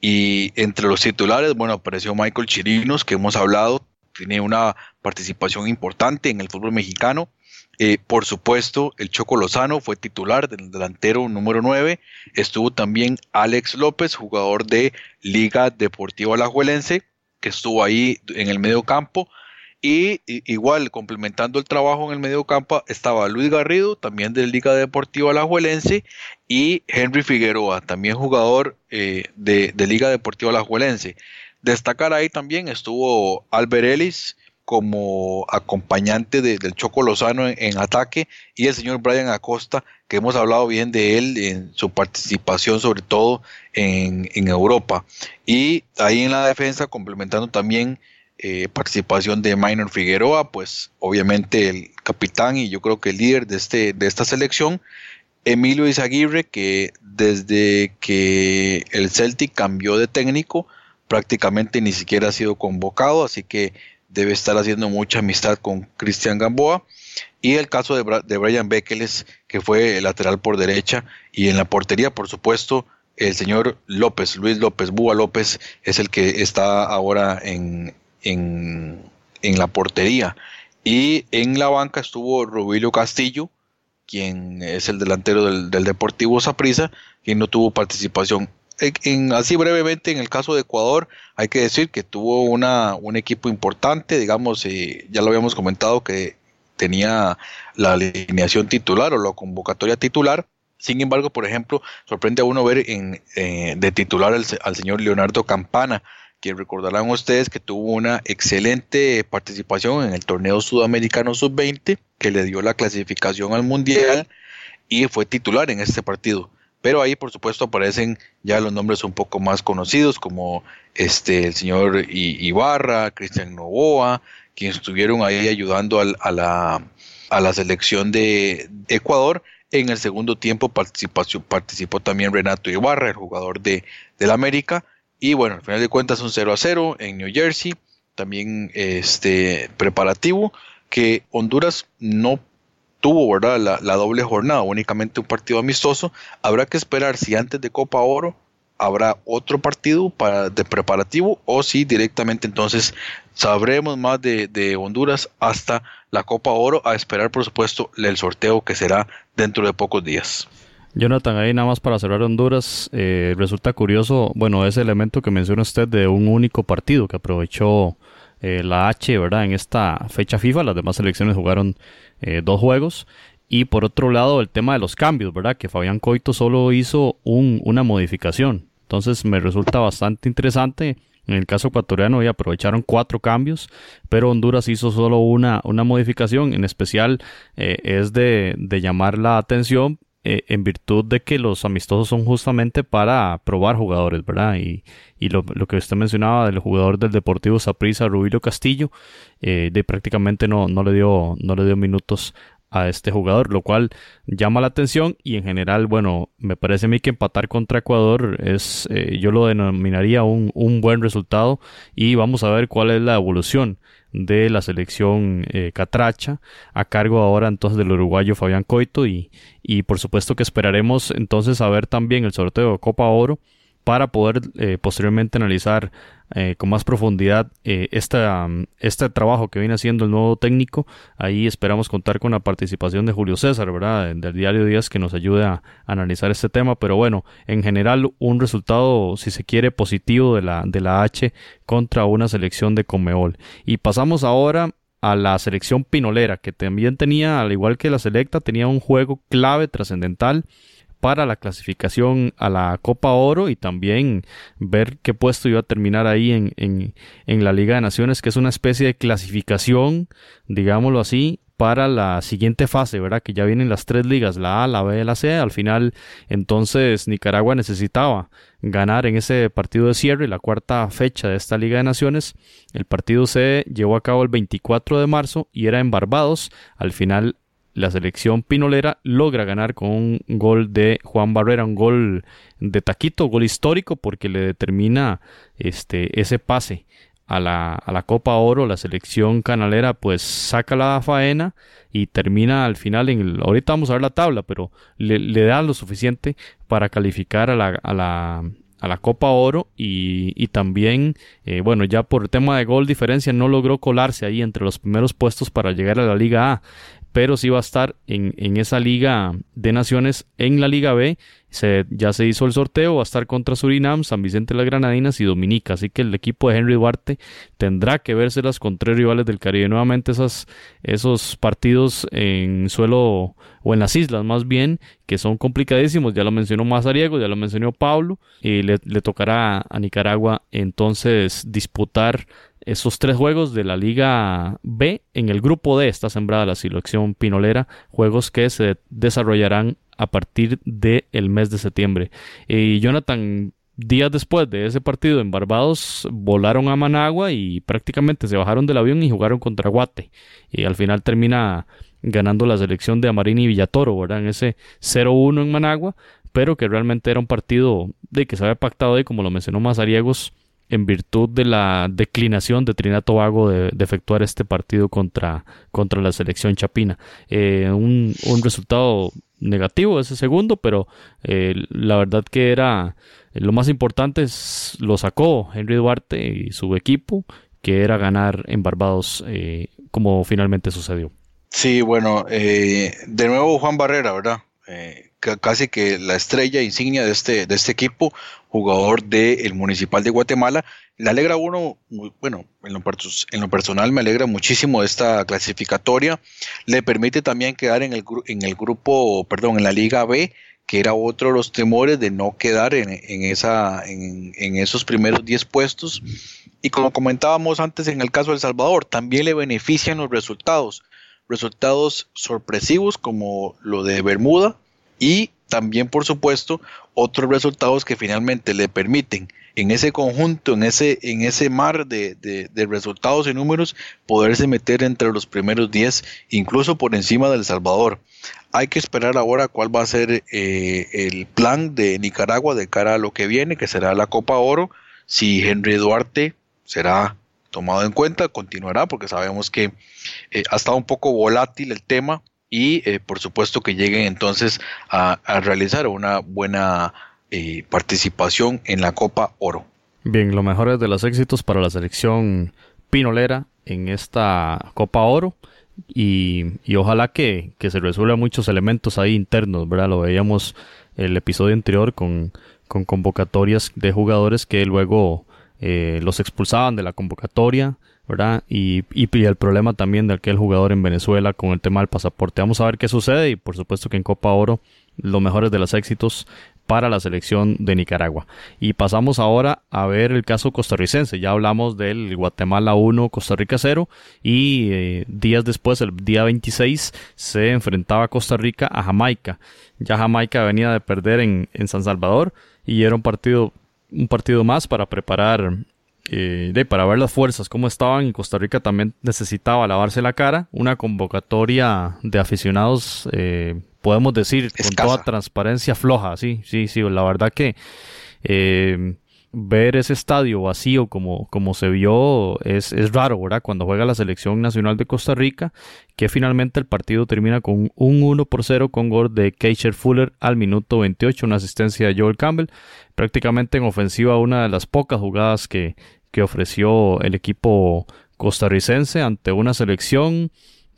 Y entre los titulares, bueno, apareció Michael Chirinos, que hemos hablado, tiene una participación importante en el fútbol mexicano. Eh, por supuesto, el Choco Lozano fue titular del delantero número 9. Estuvo también Alex López, jugador de Liga Deportiva Alajuelense, que estuvo ahí en el medio campo. Y, igual, complementando el trabajo en el medio campo, estaba Luis Garrido, también de Liga Deportiva Alajuelense, y Henry Figueroa, también jugador eh, de, Liga Deportiva Alajuelense. Destacar ahí también estuvo Albert Ellis, como acompañante del Choco Lozano en, ataque y el señor Brian Acosta, que hemos hablado bien de él en su participación sobre todo en, Europa. Y ahí en la defensa, complementando también eh, participación de Minor Figueroa, pues obviamente el capitán y yo creo que el líder de, este, de esta selección, Emilio Izaguirre, que desde que el Celtic cambió de técnico, prácticamente ni siquiera ha sido convocado, así que debe estar haciendo mucha amistad con Cristian Gamboa. Y el caso de, de Brian Bekeles, que fue el lateral por derecha. Y en la portería, por supuesto, el señor López, Luis López, Búa López, es el que está ahora en, en, la portería. Y en la banca estuvo Rubilio Castillo, quien es el delantero del, del Deportivo Saprissa, quien no tuvo participación en, así brevemente, en el caso de Ecuador, hay que decir que tuvo una, un equipo importante, digamos, eh, ya lo habíamos comentado que tenía la alineación titular o la convocatoria titular. Sin embargo, por ejemplo, sorprende a uno ver en, eh, de titular al, al, señor Leonardo Campana, quien recordarán ustedes que tuvo una excelente participación en el torneo sudamericano sub-20, que le dio la clasificación al Mundial y fue titular en este partido. Pero ahí, por supuesto, aparecen ya los nombres un poco más conocidos, como este, el señor Ibarra, Cristian Novoa, quienes estuvieron ahí ayudando a, la, a la selección de Ecuador. En el segundo tiempo participó, participó también Renato Ibarra, el jugador de, del América. Y bueno, al final de cuentas un 0 a 0 en New Jersey. También este preparativo que Honduras no tuvo, ¿verdad? La, doble jornada, únicamente un partido amistoso. Habrá que esperar si antes de Copa Oro habrá otro partido para, de preparativo o si directamente entonces sabremos más de, Honduras hasta la Copa Oro, a esperar por supuesto el sorteo que será dentro de pocos días. Jonathan, ahí nada más para cerrar Honduras, eh, resulta curioso, bueno, ese elemento que menciona usted de un único partido que aprovechó eh, la H, ¿verdad? En esta fecha FIFA, las demás selecciones jugaron eh, dos juegos. Y por otro lado, el tema de los cambios, ¿verdad? Que Fabián Coito solo hizo un, una modificación. Entonces me resulta bastante interesante. En el caso ecuatoriano ya aprovecharon cuatro cambios, pero Honduras hizo solo una, una modificación. En especial es de, de, llamar la atención eh, en virtud de que los amistosos son justamente para probar jugadores, ¿verdad? Y, y lo, lo, que usted mencionaba del jugador del Deportivo Saprissa, Rubilio Castillo, eh, de prácticamente no, no, le dio, no le dio minutos a este jugador, lo cual llama la atención y en general, bueno, me parece a mí que empatar contra Ecuador es, eh, yo lo denominaría un, un, buen resultado y vamos a ver cuál es la evolución de la selección eh, catracha a cargo ahora entonces del uruguayo Fabián Coito y, y por supuesto que esperaremos entonces a ver también el sorteo de Copa Oro para poder eh, posteriormente analizar eh, con más profundidad eh, este trabajo que viene haciendo el nuevo técnico. Ahí esperamos contar con la participación de Julio César, ¿verdad? Del diario Díaz que nos ayude a, analizar este tema. Pero bueno, en general un resultado, si se quiere, positivo de la, de la H contra una selección de Comeol. Y pasamos ahora a la selección pinolera, que también tenía, al igual que la selecta, tenía un juego clave, trascendental para la clasificación a la Copa Oro y también ver qué puesto iba a terminar ahí en, en, en la Liga de Naciones, que es una especie de clasificación, digámoslo así, para la siguiente fase, ¿verdad? Que ya vienen las tres ligas, la A, la B la C. Al final, entonces, Nicaragua necesitaba ganar en ese partido de cierre, la cuarta fecha de esta Liga de Naciones. El partido se llevó a cabo el 24 de marzo y era en Barbados. Al final, la selección pinolera logra ganar con un gol de Juan Barrera, un gol de taquito, gol histórico porque le determina este ese pase a la, a la Copa Oro, la selección canalera pues saca la faena y termina al final en el, ahorita vamos a ver la tabla, pero le, da lo suficiente para calificar a la, a la, a la Copa Oro y, y también, eh, bueno, ya por tema de gol diferencia no logró colarse ahí entre los primeros puestos para llegar a la Liga A pero sí va a estar en, en, esa Liga de Naciones en la Liga B. Se, ya se hizo el sorteo, va a estar contra Surinam, San Vicente de las Granadinas y Dominica. Así que el equipo de Henry Duarte tendrá que vérselas con tres rivales del Caribe. Nuevamente esas, esos partidos en suelo o en las islas más bien, que son complicadísimos. Ya lo mencionó Mazariego, ya lo mencionó Pablo. Y le, le tocará a Nicaragua entonces disputar esos tres juegos de la Liga B en el grupo D está sembrada la selección pinolera, juegos que se desarrollarán a partir del el mes de septiembre. Y Jonathan, días después de ese partido en Barbados, volaron a Managua y prácticamente se bajaron del avión y jugaron contra Guate. Y al final termina ganando la selección de Amarini y Villatoro, ¿verdad? En ese 0-1 en Managua, pero que realmente era un partido de que se había pactado ahí, como lo mencionó Mazariegos, en virtud de la declinación de Trinidad Tobago de, efectuar este partido contra, contra la selección chapina. Eh, un, un, resultado negativo ese segundo, pero eh, la verdad que era lo más importante es, lo sacó Henry Duarte y su equipo, que era ganar en Barbados eh, como finalmente sucedió. Sí, bueno, de nuevo Juan Barrera, ¿verdad? Casi que la estrella insignia de este, de este equipo, jugador del Municipal de Guatemala. Le alegra uno, bueno, en lo, en lo, personal me alegra muchísimo esta clasificatoria. Le permite también quedar en el, en el grupo, perdón, en la Liga B, que era otro de los temores de no quedar en, en esa, en, en, esos primeros 10 puestos. Y como comentábamos antes en el caso de El Salvador, también le benefician los resultados. Resultados sorpresivos como lo de Bermuda, y también, por supuesto, otros resultados que finalmente le permiten en ese conjunto, en ese, en ese mar de, resultados y números, poderse meter entre los primeros 10, incluso por encima del Salvador. Hay que esperar ahora cuál va a ser eh, el plan de Nicaragua de cara a lo que viene, que será la Copa Oro. Si Henry Duarte será tomado en cuenta, continuará, porque sabemos que eh, ha estado un poco volátil el tema y eh, por supuesto que lleguen entonces a, realizar una buena eh, participación en la Copa Oro. Bien, lo mejor es de los éxitos para la selección pinolera en esta Copa Oro. Y, ojalá que, se resuelvan muchos elementos ahí internos, ¿verdad? Lo veíamos el episodio anterior con, convocatorias de jugadores que luego eh, los expulsaban de la convocatoria, ¿verdad? Y, el problema también de aquel jugador en Venezuela con el tema del pasaporte. Vamos a ver qué sucede y por supuesto que en Copa Oro los mejores de los éxitos para la selección de Nicaragua. Y pasamos ahora a ver el caso costarricense. Ya hablamos del Guatemala 1, Costa Rica 0 y eh, días después, el día 26, se enfrentaba Costa Rica a Jamaica. Ya Jamaica venía de perder en, en San Salvador y era un partido un partido más para preparar eh, de, para ver las fuerzas, cómo estaban, y Costa Rica también necesitaba lavarse la cara, una convocatoria de aficionados, eh, podemos decir, con toda transparencia floja, sí, sí, sí, la verdad que eh, ver ese estadio vacío como, como se vio es, es raro, ¿verdad? Cuando juega la selección nacional de Costa Rica, que finalmente el partido termina con un 1 por 0 con gol de Keisher Fuller al minuto 28, una asistencia de Joel Campbell, prácticamente en ofensiva una de las pocas jugadas que, que ofreció el equipo costarricense ante una selección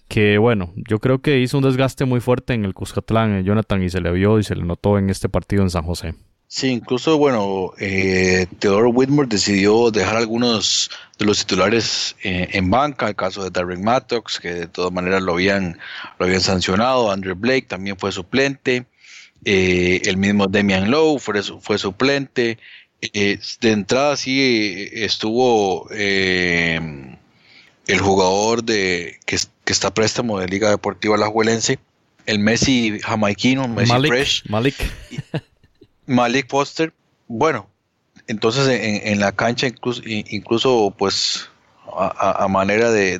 que bueno, yo creo que hizo un desgaste muy fuerte en el Cuscatlán, eh, Jonathan, y se le vio y se le notó en este partido en San José. Sí, incluso, bueno, eh, Theodore Whitmore decidió dejar algunos de los titulares eh, en banca, el caso de Darren Mattox, que de todas maneras lo habían, lo habían sancionado, Andrew Blake también fue suplente, eh, el mismo Demian Lowe fue, fue suplente, eh, de entrada sí estuvo el jugador de que, que, está préstamo de Liga Deportiva La Juelense, el Messi jamaiquino, Messi Fresh. Malik. Malik Foster, bueno, entonces en, la cancha incluso, incluso pues a, manera de,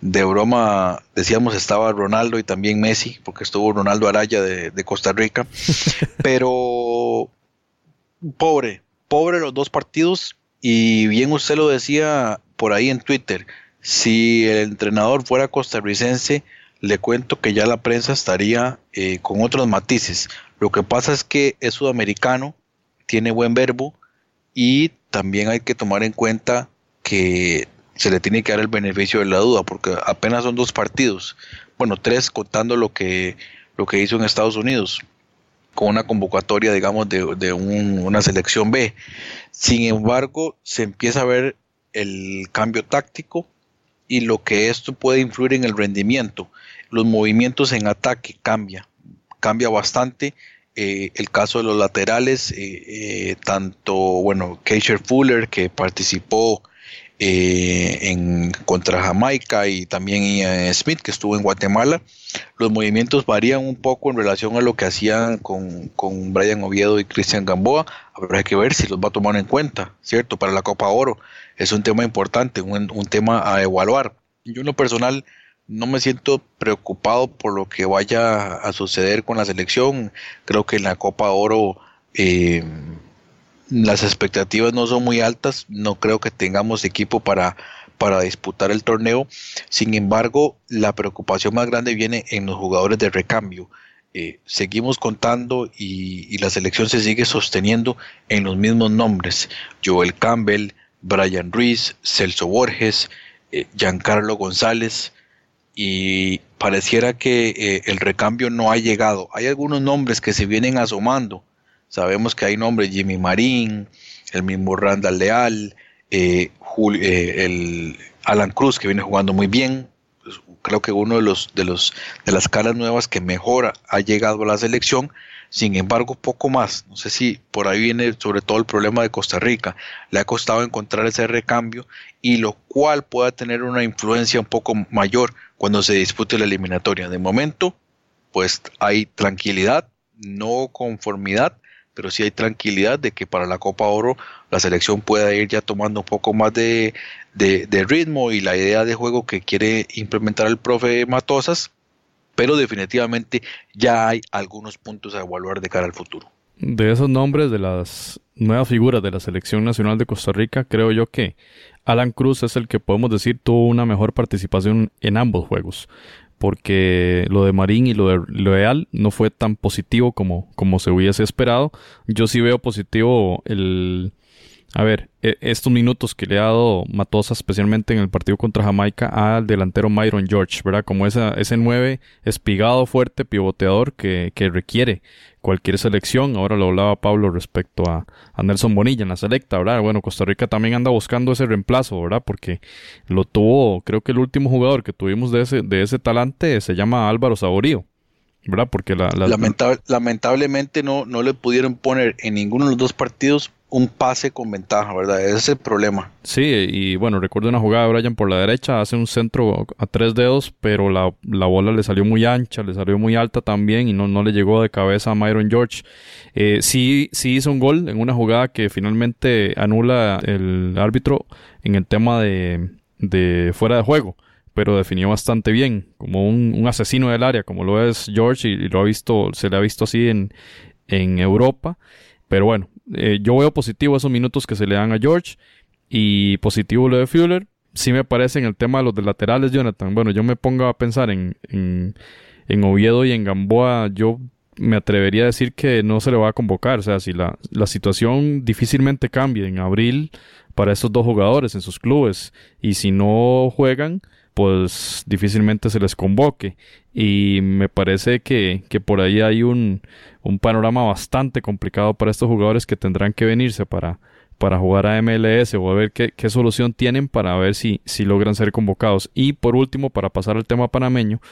de, broma decíamos estaba Ronaldo y también Messi, porque estuvo Ronaldo Araya de, Costa Rica, pero pobre, pobre los dos partidos y bien usted lo decía por ahí en Twitter, si el entrenador fuera costarricense, le cuento que ya la prensa estaría eh, con otros matices. Lo que pasa es que es sudamericano, tiene buen verbo y también hay que tomar en cuenta que se le tiene que dar el beneficio de la duda porque apenas son dos partidos, bueno, tres contando lo que, lo que hizo en Estados Unidos con una convocatoria, digamos, de, una selección B. Sin embargo, se empieza a ver el cambio táctico y lo que esto puede influir en el rendimiento. Los movimientos en ataque cambia, cambia bastante. Eh, el caso de los laterales, eh, eh, tanto, bueno, Keisher Fuller, que participó en contra Jamaica, y también Smith, que estuvo en Guatemala, los movimientos varían un poco en relación a lo que hacían con, con Brian Oviedo y Cristian Gamboa. Habrá que ver si los va a tomar en cuenta, ¿cierto? Para la Copa Oro. Es un tema importante, un, un tema a evaluar. Yo en lo personal no me siento preocupado por lo que vaya a suceder con la selección. Creo que en la Copa Oro eh, las expectativas no son muy altas. No creo que tengamos equipo para, para disputar el torneo. Sin embargo, la preocupación más grande viene en los jugadores de recambio. Eh, seguimos contando y, la selección se sigue sosteniendo en los mismos nombres. Joel Campbell, Brian Ruiz, Celso Borges, eh, Giancarlo González, y pareciera que eh, el recambio no ha llegado. Hay algunos nombres que se vienen asomando. Sabemos que hay nombres Jimmy Marín, el mismo Randall Leal, eh, eh, el Alan Cruz que viene jugando muy bien. Pues, creo que uno de los de los de las caras nuevas que mejor ha llegado a la selección. Sin embargo, poco más. No sé si por ahí viene sobre todo el problema de Costa Rica. Le ha costado encontrar ese recambio y lo cual pueda tener una influencia un poco mayor cuando se dispute la eliminatoria. De momento, pues hay tranquilidad, no conformidad, pero sí hay tranquilidad de que para la Copa Oro la selección pueda ir ya tomando un poco más de, de, ritmo y la idea de juego que quiere implementar el profe Matosas, pero definitivamente ya hay algunos puntos a evaluar de cara al futuro. De esos nombres de las nuevas figuras de la selección nacional de Costa Rica, creo yo que Alan Cruz es el que podemos decir tuvo una mejor participación en ambos juegos porque lo de Marín y lo de Leal no fue tan positivo como, como se hubiese esperado. Yo sí veo positivo el, a ver, e, estos minutos que le ha dado Matosa, especialmente en el partido contra Jamaica, al delantero Myron George, ¿verdad? Como esa, ese 9 espigado, fuerte, pivoteador que, que requiere cualquier selección. Ahora lo hablaba Pablo respecto a, a, Nelson Bonilla en la selecta, ¿verdad? Bueno, Costa Rica también anda buscando ese reemplazo, ¿verdad? Porque lo tuvo, creo que el último jugador que tuvimos de ese, de ese talante se llama Álvaro Saborío. ¿verdad? Porque la, lamentablemente no, no le pudieron poner en ninguno de los dos partidos un pase con ventaja, ¿verdad? Ese es el problema. Sí, y bueno, recuerdo una jugada de Brian por la derecha, hace un centro a tres dedos, pero la, bola le salió muy ancha, le salió muy alta también y no, no le llegó de cabeza a Myron George. Eh, sí, sí hizo un gol en una jugada que finalmente anula el árbitro en el tema de, de fuera de juego pero definió bastante bien, como un, asesino del área, como lo es George, y, lo ha visto, se le ha visto así en, en Europa. Pero bueno, eh, yo veo positivo esos minutos que se le dan a George y positivo lo de Fuller. Sí me parece en el tema de los de laterales, Jonathan. Bueno, yo me pongo a pensar en, en, en Oviedo y en Gamboa. Yo me atrevería a decir que no se le va a convocar. O sea, si la, la situación difícilmente cambia en abril para estos dos jugadores en sus clubes y si no juegan, pues difícilmente se les convoque. Y me parece que, que por ahí hay un, un, panorama bastante complicado para estos jugadores que tendrán que venirse para, para jugar a MLS o a ver qué, qué solución tienen para ver si, si logran ser convocados. Y por último, para pasar al tema panameño,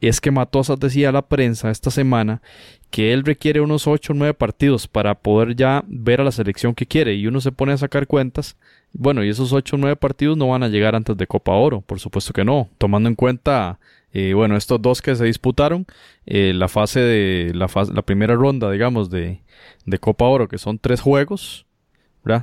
es que Matosas decía a la prensa esta semana que él requiere unos 8 o 9 partidos para poder ya ver a la selección que quiere y uno se pone a sacar cuentas bueno, y esos 8 o 9 partidos no van a llegar antes de Copa Oro, por supuesto que no. Tomando en cuenta, eh, bueno, estos dos que se disputaron, eh, la fase de, la, fase, la primera ronda, digamos, de, de Copa Oro, que son tres juegos,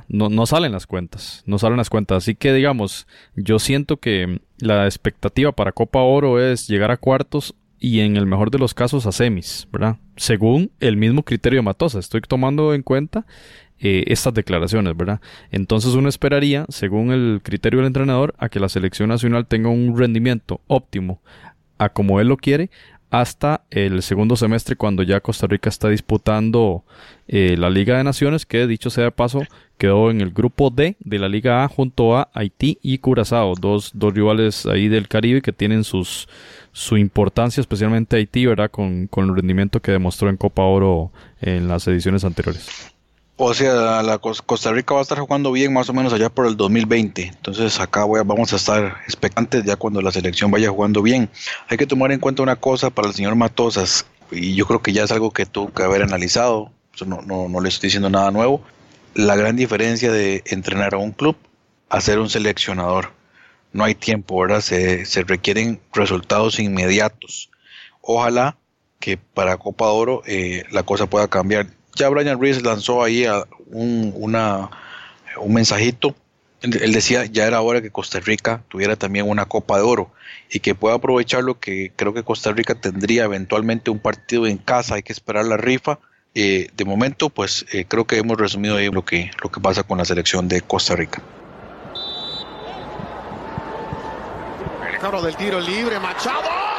no salen las cuentas, no salen las cuentas. Así que, digamos, yo siento que la expectativa para Copa Oro es llegar a cuartos y en el mejor de los casos a semis, ¿verdad? Según el mismo criterio de Matosa. Estoy tomando en cuenta eh, estas declaraciones, ¿verdad? Entonces uno esperaría, según el criterio del entrenador, a que la selección nacional tenga un rendimiento óptimo a como él lo quiere hasta el segundo semestre cuando ya Costa Rica está disputando eh, la Liga de Naciones que dicho sea de paso quedó en el grupo D de la Liga A junto a Haití y Curazao dos, dos rivales ahí del Caribe que tienen sus su importancia especialmente Haití verdad con, con el rendimiento que demostró en Copa Oro en las ediciones anteriores o sea, la Costa Rica va a estar jugando bien más o menos allá por el 2020. Entonces acá vamos a estar expectantes ya cuando la selección vaya jugando bien. Hay que tomar en cuenta una cosa para el señor Matosas, y yo creo que ya es algo que tuvo que haber analizado. No, no, no le estoy diciendo nada nuevo. La gran diferencia de entrenar a un club a ser un seleccionador. No hay tiempo, ¿verdad? Se, se requieren resultados inmediatos. Ojalá que para Copa Oro eh, la cosa pueda cambiar ya Brian Reese lanzó ahí un, un mensajito. Él decía, ya era hora que Costa Rica tuviera también una Copa de Oro y que pueda aprovechar lo que creo que Costa Rica tendría eventualmente un partido en casa, hay que esperar la rifa. Eh, de momento, pues eh, creo que hemos resumido ahí lo que, lo que pasa con la selección de Costa Rica. El del tiro libre, Machado.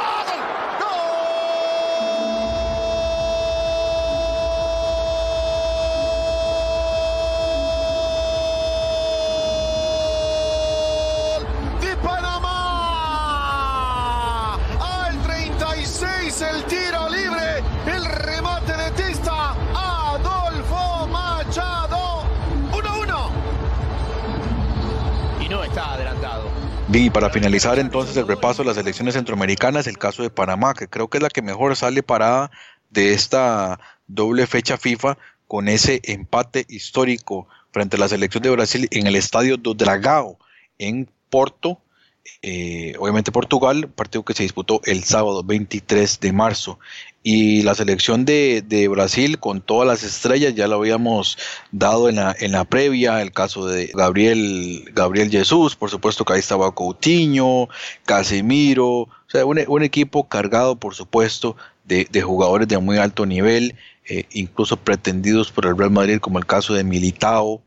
Y para finalizar entonces el repaso de las elecciones centroamericanas, el caso de Panamá, que creo que es la que mejor sale parada de esta doble fecha FIFA con ese empate histórico frente a la selección de Brasil en el estadio do Dragao en Porto, eh, obviamente Portugal, partido que se disputó el sábado 23 de marzo. Y la selección de, Brasil con todas las estrellas ya lo habíamos dado en la, en la previa, el caso de Gabriel, Gabriel Jesús, por supuesto que ahí estaba Coutinho, Casemiro, o sea, un, equipo cargado por supuesto de, jugadores de muy alto nivel, eh, incluso pretendidos por el Real Madrid como el caso de Militao,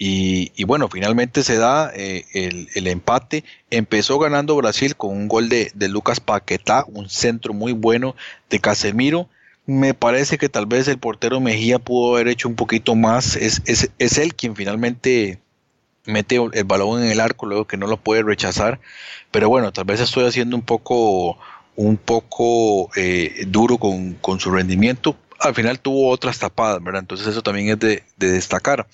y, bueno, finalmente se da eh, el, empate. Empezó ganando Brasil con un gol de, Lucas Paquetá, un centro muy bueno de Casemiro. Me parece que tal vez el portero Mejía pudo haber hecho un poquito más. Es, él quien finalmente mete el balón en el arco, luego que no lo puede rechazar. Pero bueno, tal vez estoy haciendo un poco, un poco eh, duro con su rendimiento al final tuvo otras tapadas, ¿verdad? Entonces eso también es de, destacar.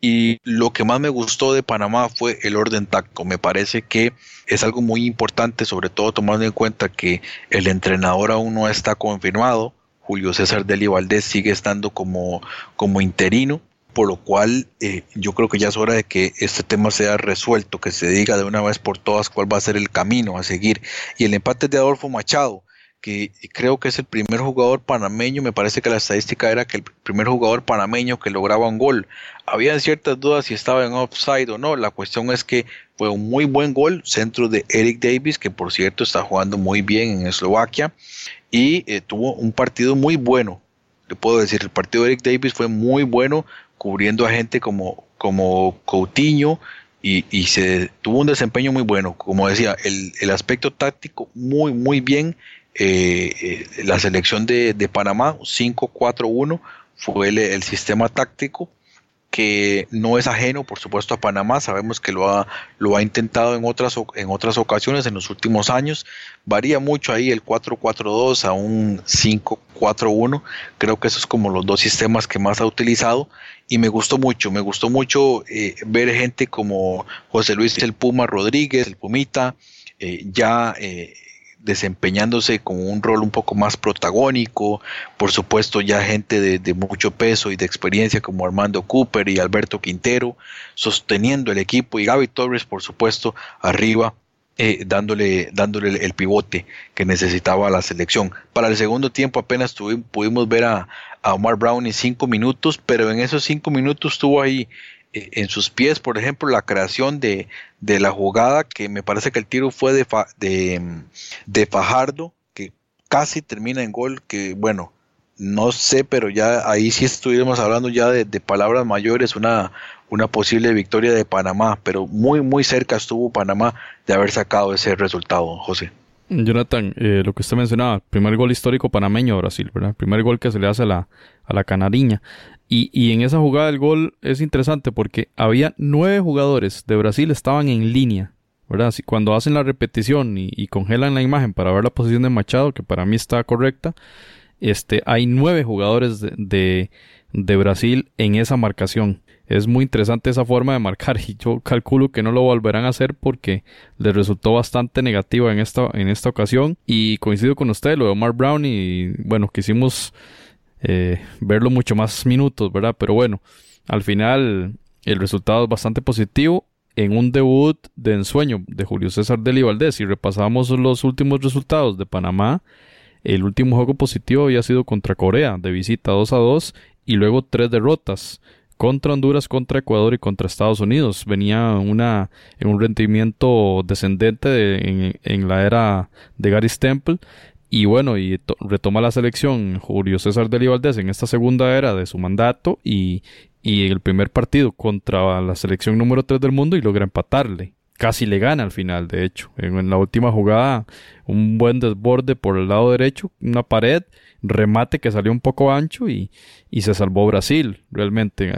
Y lo que más me gustó de Panamá fue el orden táctico. Me parece que es algo muy importante, sobre todo tomando en cuenta que el entrenador aún no está confirmado. Julio César Deli Valdés sigue estando como, como interino, por lo cual eh, yo creo que ya es hora de que este tema sea resuelto, que se diga de una vez por todas cuál va a ser el camino a seguir. Y el empate de Adolfo Machado que creo que es el primer jugador panameño, me parece que la estadística era que el primer jugador panameño que lograba un gol. Había ciertas dudas si estaba en offside o no, la cuestión es que fue un muy buen gol, centro de Eric Davis, que por cierto está jugando muy bien en Eslovaquia, y eh, tuvo un partido muy bueno. Le puedo decir, el partido de Eric Davis fue muy bueno, cubriendo a gente como, como Coutinho, y, y, se tuvo un desempeño muy bueno. Como decía, el, el aspecto táctico muy, muy bien eh, eh, la selección de, Panamá, 5-4-1, fue el, sistema táctico que no es ajeno, por supuesto, a Panamá. Sabemos que lo ha, lo ha intentado en otras, en otras ocasiones en los últimos años. Varía mucho ahí el 4-4-2 a un 5-4-1. Creo que esos es como los dos sistemas que más ha utilizado. Y me gustó mucho, me gustó mucho eh, ver gente como José Luis El Puma Rodríguez, el Pumita, ya desempeñándose con un rol un poco más protagónico, por supuesto ya gente de, mucho peso y de experiencia como Armando Cooper y Alberto Quintero, sosteniendo el equipo y Gaby Torres por supuesto arriba eh, dándole, dándole el pivote que necesitaba la selección. Para el segundo tiempo apenas pudimos ver a, a Omar Brown en cinco minutos, pero en esos cinco minutos estuvo ahí eh, en sus pies, por ejemplo, la creación de, la jugada, que me parece que el tiro fue de, de, Fajardo, que casi termina en gol, que bueno, no sé, pero ya ahí sí estuviéramos hablando ya de, palabras mayores, una, una posible victoria de Panamá, pero muy, muy cerca estuvo Panamá de haber sacado ese resultado, José. Jonathan, eh, lo que usted mencionaba, primer gol histórico panameño a Brasil, ¿verdad? Primer gol que se le hace a la, a la canariña. Y, en esa jugada del gol es interesante porque había nueve jugadores de Brasil estaban en línea. ¿verdad? Cuando hacen la repetición y, congelan la imagen para ver la posición de Machado, que para mí está correcta, este, hay nueve jugadores de, de, Brasil en esa marcación. Es muy interesante esa forma de marcar y yo calculo que no lo volverán a hacer porque les resultó bastante negativa en esta, en esta ocasión. Y coincido con usted, lo de Omar Brown y bueno, quisimos eh, verlo mucho más minutos, ¿verdad? Pero bueno, al final el resultado es bastante positivo en un debut de ensueño de Julio César Deli Valdés. Si repasamos los últimos resultados de Panamá, el último juego positivo había sido contra Corea, de visita 2 a 2, y luego tres derrotas contra Honduras, contra Ecuador y contra Estados Unidos. Venía una, en un rendimiento descendente en, la era de Gary Temple y bueno, y retoma la selección Julio César Deli Valdés en esta segunda era de su mandato y, y el primer partido contra la selección número 3 del mundo y logra empatarle. Casi le gana al final, de hecho. En, la última jugada, un buen desborde por el lado derecho, una pared, remate que salió un poco ancho y, y se salvó Brasil. Realmente,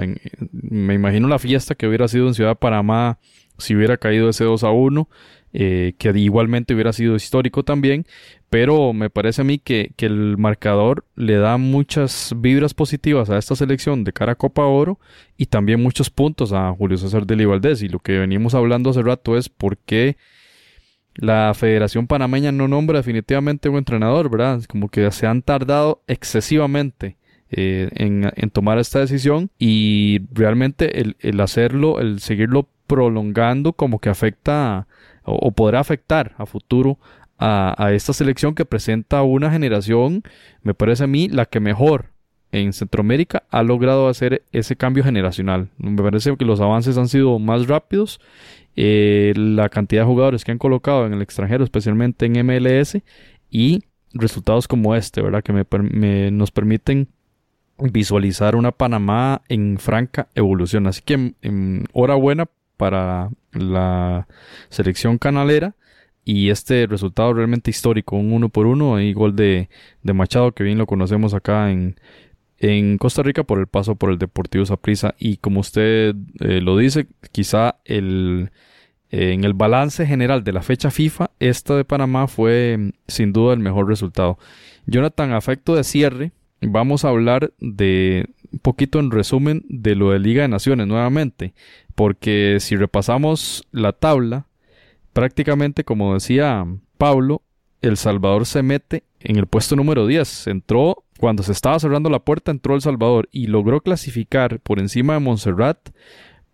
me imagino la fiesta que hubiera sido en Ciudad de Panamá si hubiera caído ese 2 a 1 eh, que igualmente hubiera sido histórico también, pero me parece a mí que, el marcador le da muchas vibras positivas a esta selección de cara a Copa Oro y también muchos puntos a Julio César de Valdés. Y lo que venimos hablando hace rato es por qué la Federación Panameña no nombra definitivamente un entrenador, ¿verdad? Como que se han tardado excesivamente. Eh, en, tomar esta decisión y realmente el, hacerlo, el seguirlo prolongando como que afecta o, podrá afectar a futuro a, a esta selección que presenta una generación, me parece a mí, la que mejor en Centroamérica ha logrado hacer ese cambio generacional. Me parece que los avances han sido más rápidos. Eh, la cantidad de jugadores que han colocado en el extranjero, especialmente en MLS, y resultados como este, ¿verdad? Que me, nos permiten visualizar una Panamá en franca evolución. Así que enhorabuena para la selección canalera y este resultado realmente histórico, un uno por uno y gol de, de Machado que bien lo conocemos acá en, en Costa Rica por el paso por el Deportivo Saprissa y como usted eh, lo dice, quizá el en el balance general de la fecha FIFA, esta de Panamá fue sin duda el mejor resultado. Jonathan, afecto de cierre, vamos a hablar de un poquito en resumen de lo de Liga de Naciones nuevamente, porque si repasamos la tabla, prácticamente como decía Pablo, El Salvador se mete en el puesto número 10, entró cuando se estaba cerrando la puerta entró El Salvador y logró clasificar por encima de Montserrat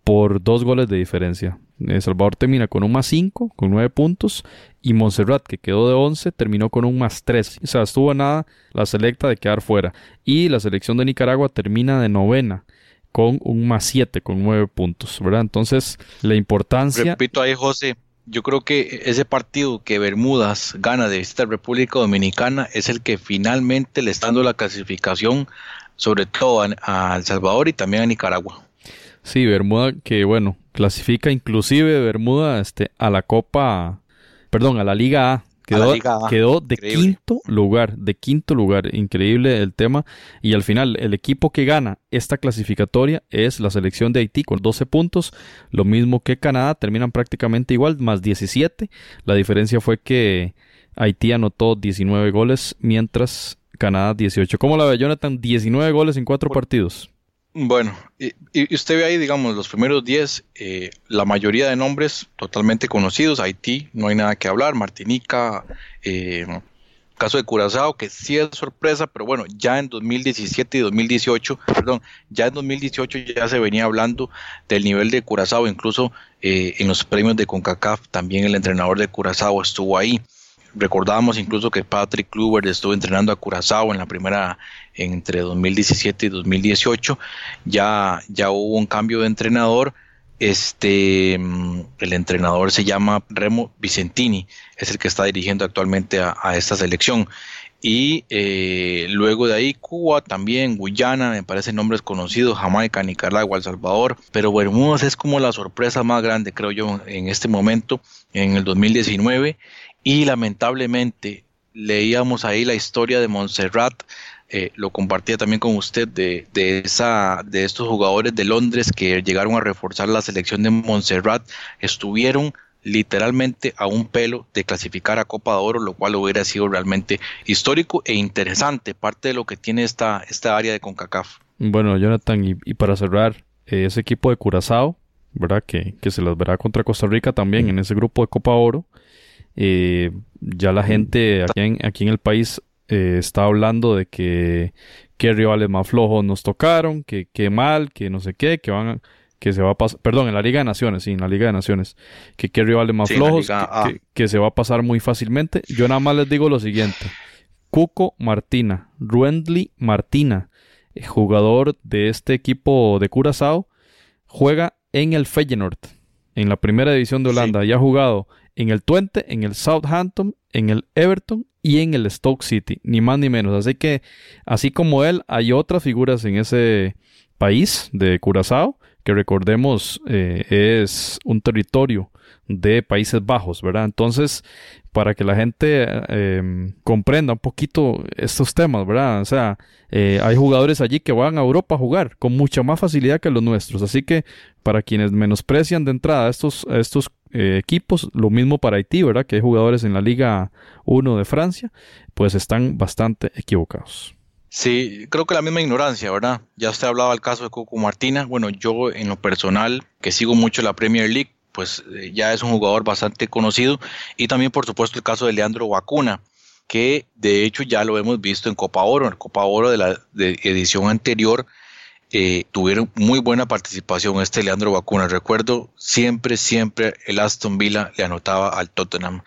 por dos goles de diferencia. El Salvador termina con un más 5, con 9 puntos, y Montserrat, que quedó de 11, terminó con un más 3. O sea, estuvo nada la selecta de quedar fuera. Y la selección de Nicaragua termina de novena, con un más 7, con 9 puntos, ¿verdad? Entonces, la importancia... Repito ahí, José, yo creo que ese partido que Bermudas gana de esta República Dominicana es el que finalmente le está dando la clasificación, sobre todo a, El Salvador y también a Nicaragua. Sí, Bermuda, que bueno, clasifica inclusive Bermuda este, a la Copa, perdón, a la Liga A, Quedó, de quinto lugar, de quinto lugar. Increíble el tema. Y al final, el equipo que gana esta clasificatoria es la selección de Haití con 12 puntos. Lo mismo que Canadá, terminan prácticamente igual, más 17. La diferencia fue que Haití anotó 19 goles, mientras Canadá 18. ¿Cómo la ve Jonathan? 19 goles en cuatro partidos. Bueno, y, usted ve ahí, digamos, los primeros 10, eh, la mayoría de nombres totalmente conocidos, Haití, no hay nada que hablar, Martinica, eh, caso de Curazao, que sí es sorpresa, pero bueno, ya en 2017 y 2018, perdón, ya en 2018 ya se venía hablando del nivel de Curazao, incluso eh, en los premios de CONCACAF también el entrenador de Curazao estuvo ahí. Recordábamos incluso que Patrick Kluber estuvo entrenando a Curazao en la primera entre 2017 y 2018. Ya, ya hubo un cambio de entrenador. Este, mm, el entrenador se llama Remo Vicentini, es el que está dirigiendo actualmente a, esta selección. Y eh, luego de ahí Cuba, también Guyana, me parecen nombres conocidos, Jamaica, Nicaragua, El Salvador, pero Bermudas es como la sorpresa más grande, creo yo, en este momento, en el 2019 y lamentablemente leíamos ahí la historia de Montserrat, eh, lo compartía también con usted, de, de, esa, de estos jugadores de Londres que llegaron a reforzar la selección de Montserrat, estuvieron literalmente a un pelo de clasificar a Copa de Oro, lo cual hubiera sido realmente histórico e interesante, parte de lo que tiene esta, esta área de CONCACAF. Bueno, Jonathan, y, para cerrar, eh, ese equipo de Curazao, ¿verdad? Que, que se las verá contra Costa Rica también en ese grupo de Copa Oro. Eh, ya la gente aquí en, aquí en el país eh, está hablando de que qué rivales más flojos nos tocaron, que qué mal, que no sé qué, que van que se va a pasar, perdón, en la Liga de Naciones, sí, en la Liga de Naciones, que qué rivales más flojos, que, se va a pasar muy fácilmente. Yo nada más les digo lo siguiente. Cuco Martina, Ruendly Martina, eh, jugador de este equipo de Curazao, juega en el Feyenoord, en la primera división de Holanda. Ya ha jugado en el Twente, en el Southampton, en el Everton y en el Stoke City, ni más ni menos. Así que, así como él, hay otras figuras en ese país de Curazao, que recordemos eh, es un territorio de Países Bajos, ¿verdad? Entonces, para que la gente em, comprenda un poquito estos temas, ¿verdad? O sea, eh, hay jugadores allí que van a Europa a jugar con mucha más facilidad que los nuestros. Así que para quienes menosprecian de entrada estos, estos eh, equipos, lo mismo para Haití, ¿verdad? Que hay jugadores en la Liga 1 de Francia, pues están bastante equivocados. Sí, creo que la misma ignorancia, ¿verdad? Ya usted hablaba del caso de Coco Martina. Bueno, yo en lo personal, que sigo mucho la Premier League, pues eh, ya es un jugador bastante conocido. Y también, por supuesto, el caso de Leandro Vacuna, que de hecho ya lo hemos visto en Copa Oro, en Copa Oro de la edición anterior. Eh, tuvieron muy buena participación este Leandro Vacuna. Recuerdo siempre, siempre el Aston Villa le anotaba al Tottenham.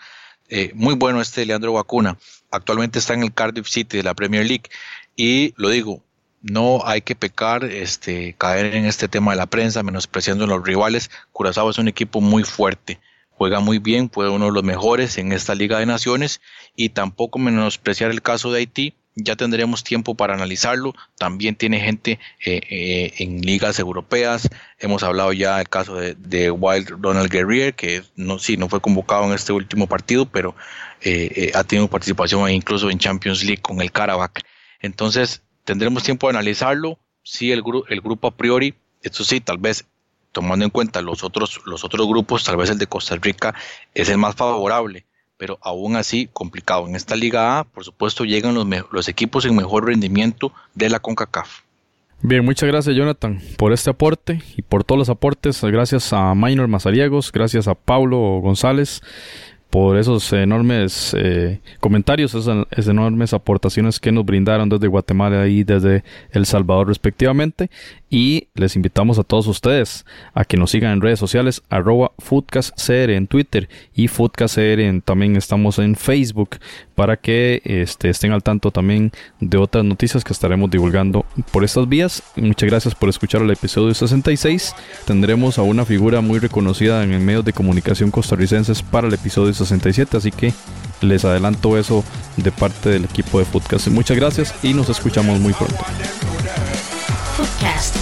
eh, muy bueno este Leandro Vacuna. Actualmente está en el Cardiff City de la Premier League. Y lo digo, no hay que pecar, este, caer en este tema de la prensa, menospreciando a los rivales. Curazao es un equipo muy fuerte, juega muy bien, fue uno de los mejores en esta Liga de Naciones y tampoco menospreciar el caso de Haití. Ya tendremos tiempo para analizarlo. También tiene gente eh, eh, en ligas europeas. Hemos hablado ya del caso de, Wild Ronald Guerrier, que no, sí, no fue convocado en este último partido, pero eh, ha tenido participación incluso en Champions League con el Karabakh. Entonces, tendremos tiempo de analizarlo. Sí, el, el grupo a priori, esto sí, tal vez tomando en cuenta los otros, los otros grupos, tal vez el de Costa Rica es el más favorable, pero aún así complicado. En esta Liga A, por supuesto, llegan los, los equipos en mejor rendimiento de la CONCACAF. Bien, muchas gracias Jonathan por este aporte y por todos los aportes. Gracias a Minor Mazariegos, gracias a Paulo González por esos enormes eh, comentarios, esas, enormes aportaciones que nos brindaron desde Guatemala y desde El Salvador respectivamente. Y les invitamos a todos ustedes a que nos sigan en redes sociales, arroba FoodcastCR en Twitter y FoodcastCR también estamos en Facebook para que este, estén al tanto también de otras noticias que estaremos divulgando por estas vías. Muchas gracias por escuchar el episodio 66. Tendremos a una figura muy reconocida en el medio de comunicación costarricenses para el episodio 67, así que les adelanto eso de parte del equipo de Foodcast. Muchas gracias y nos escuchamos muy pronto. Footcast.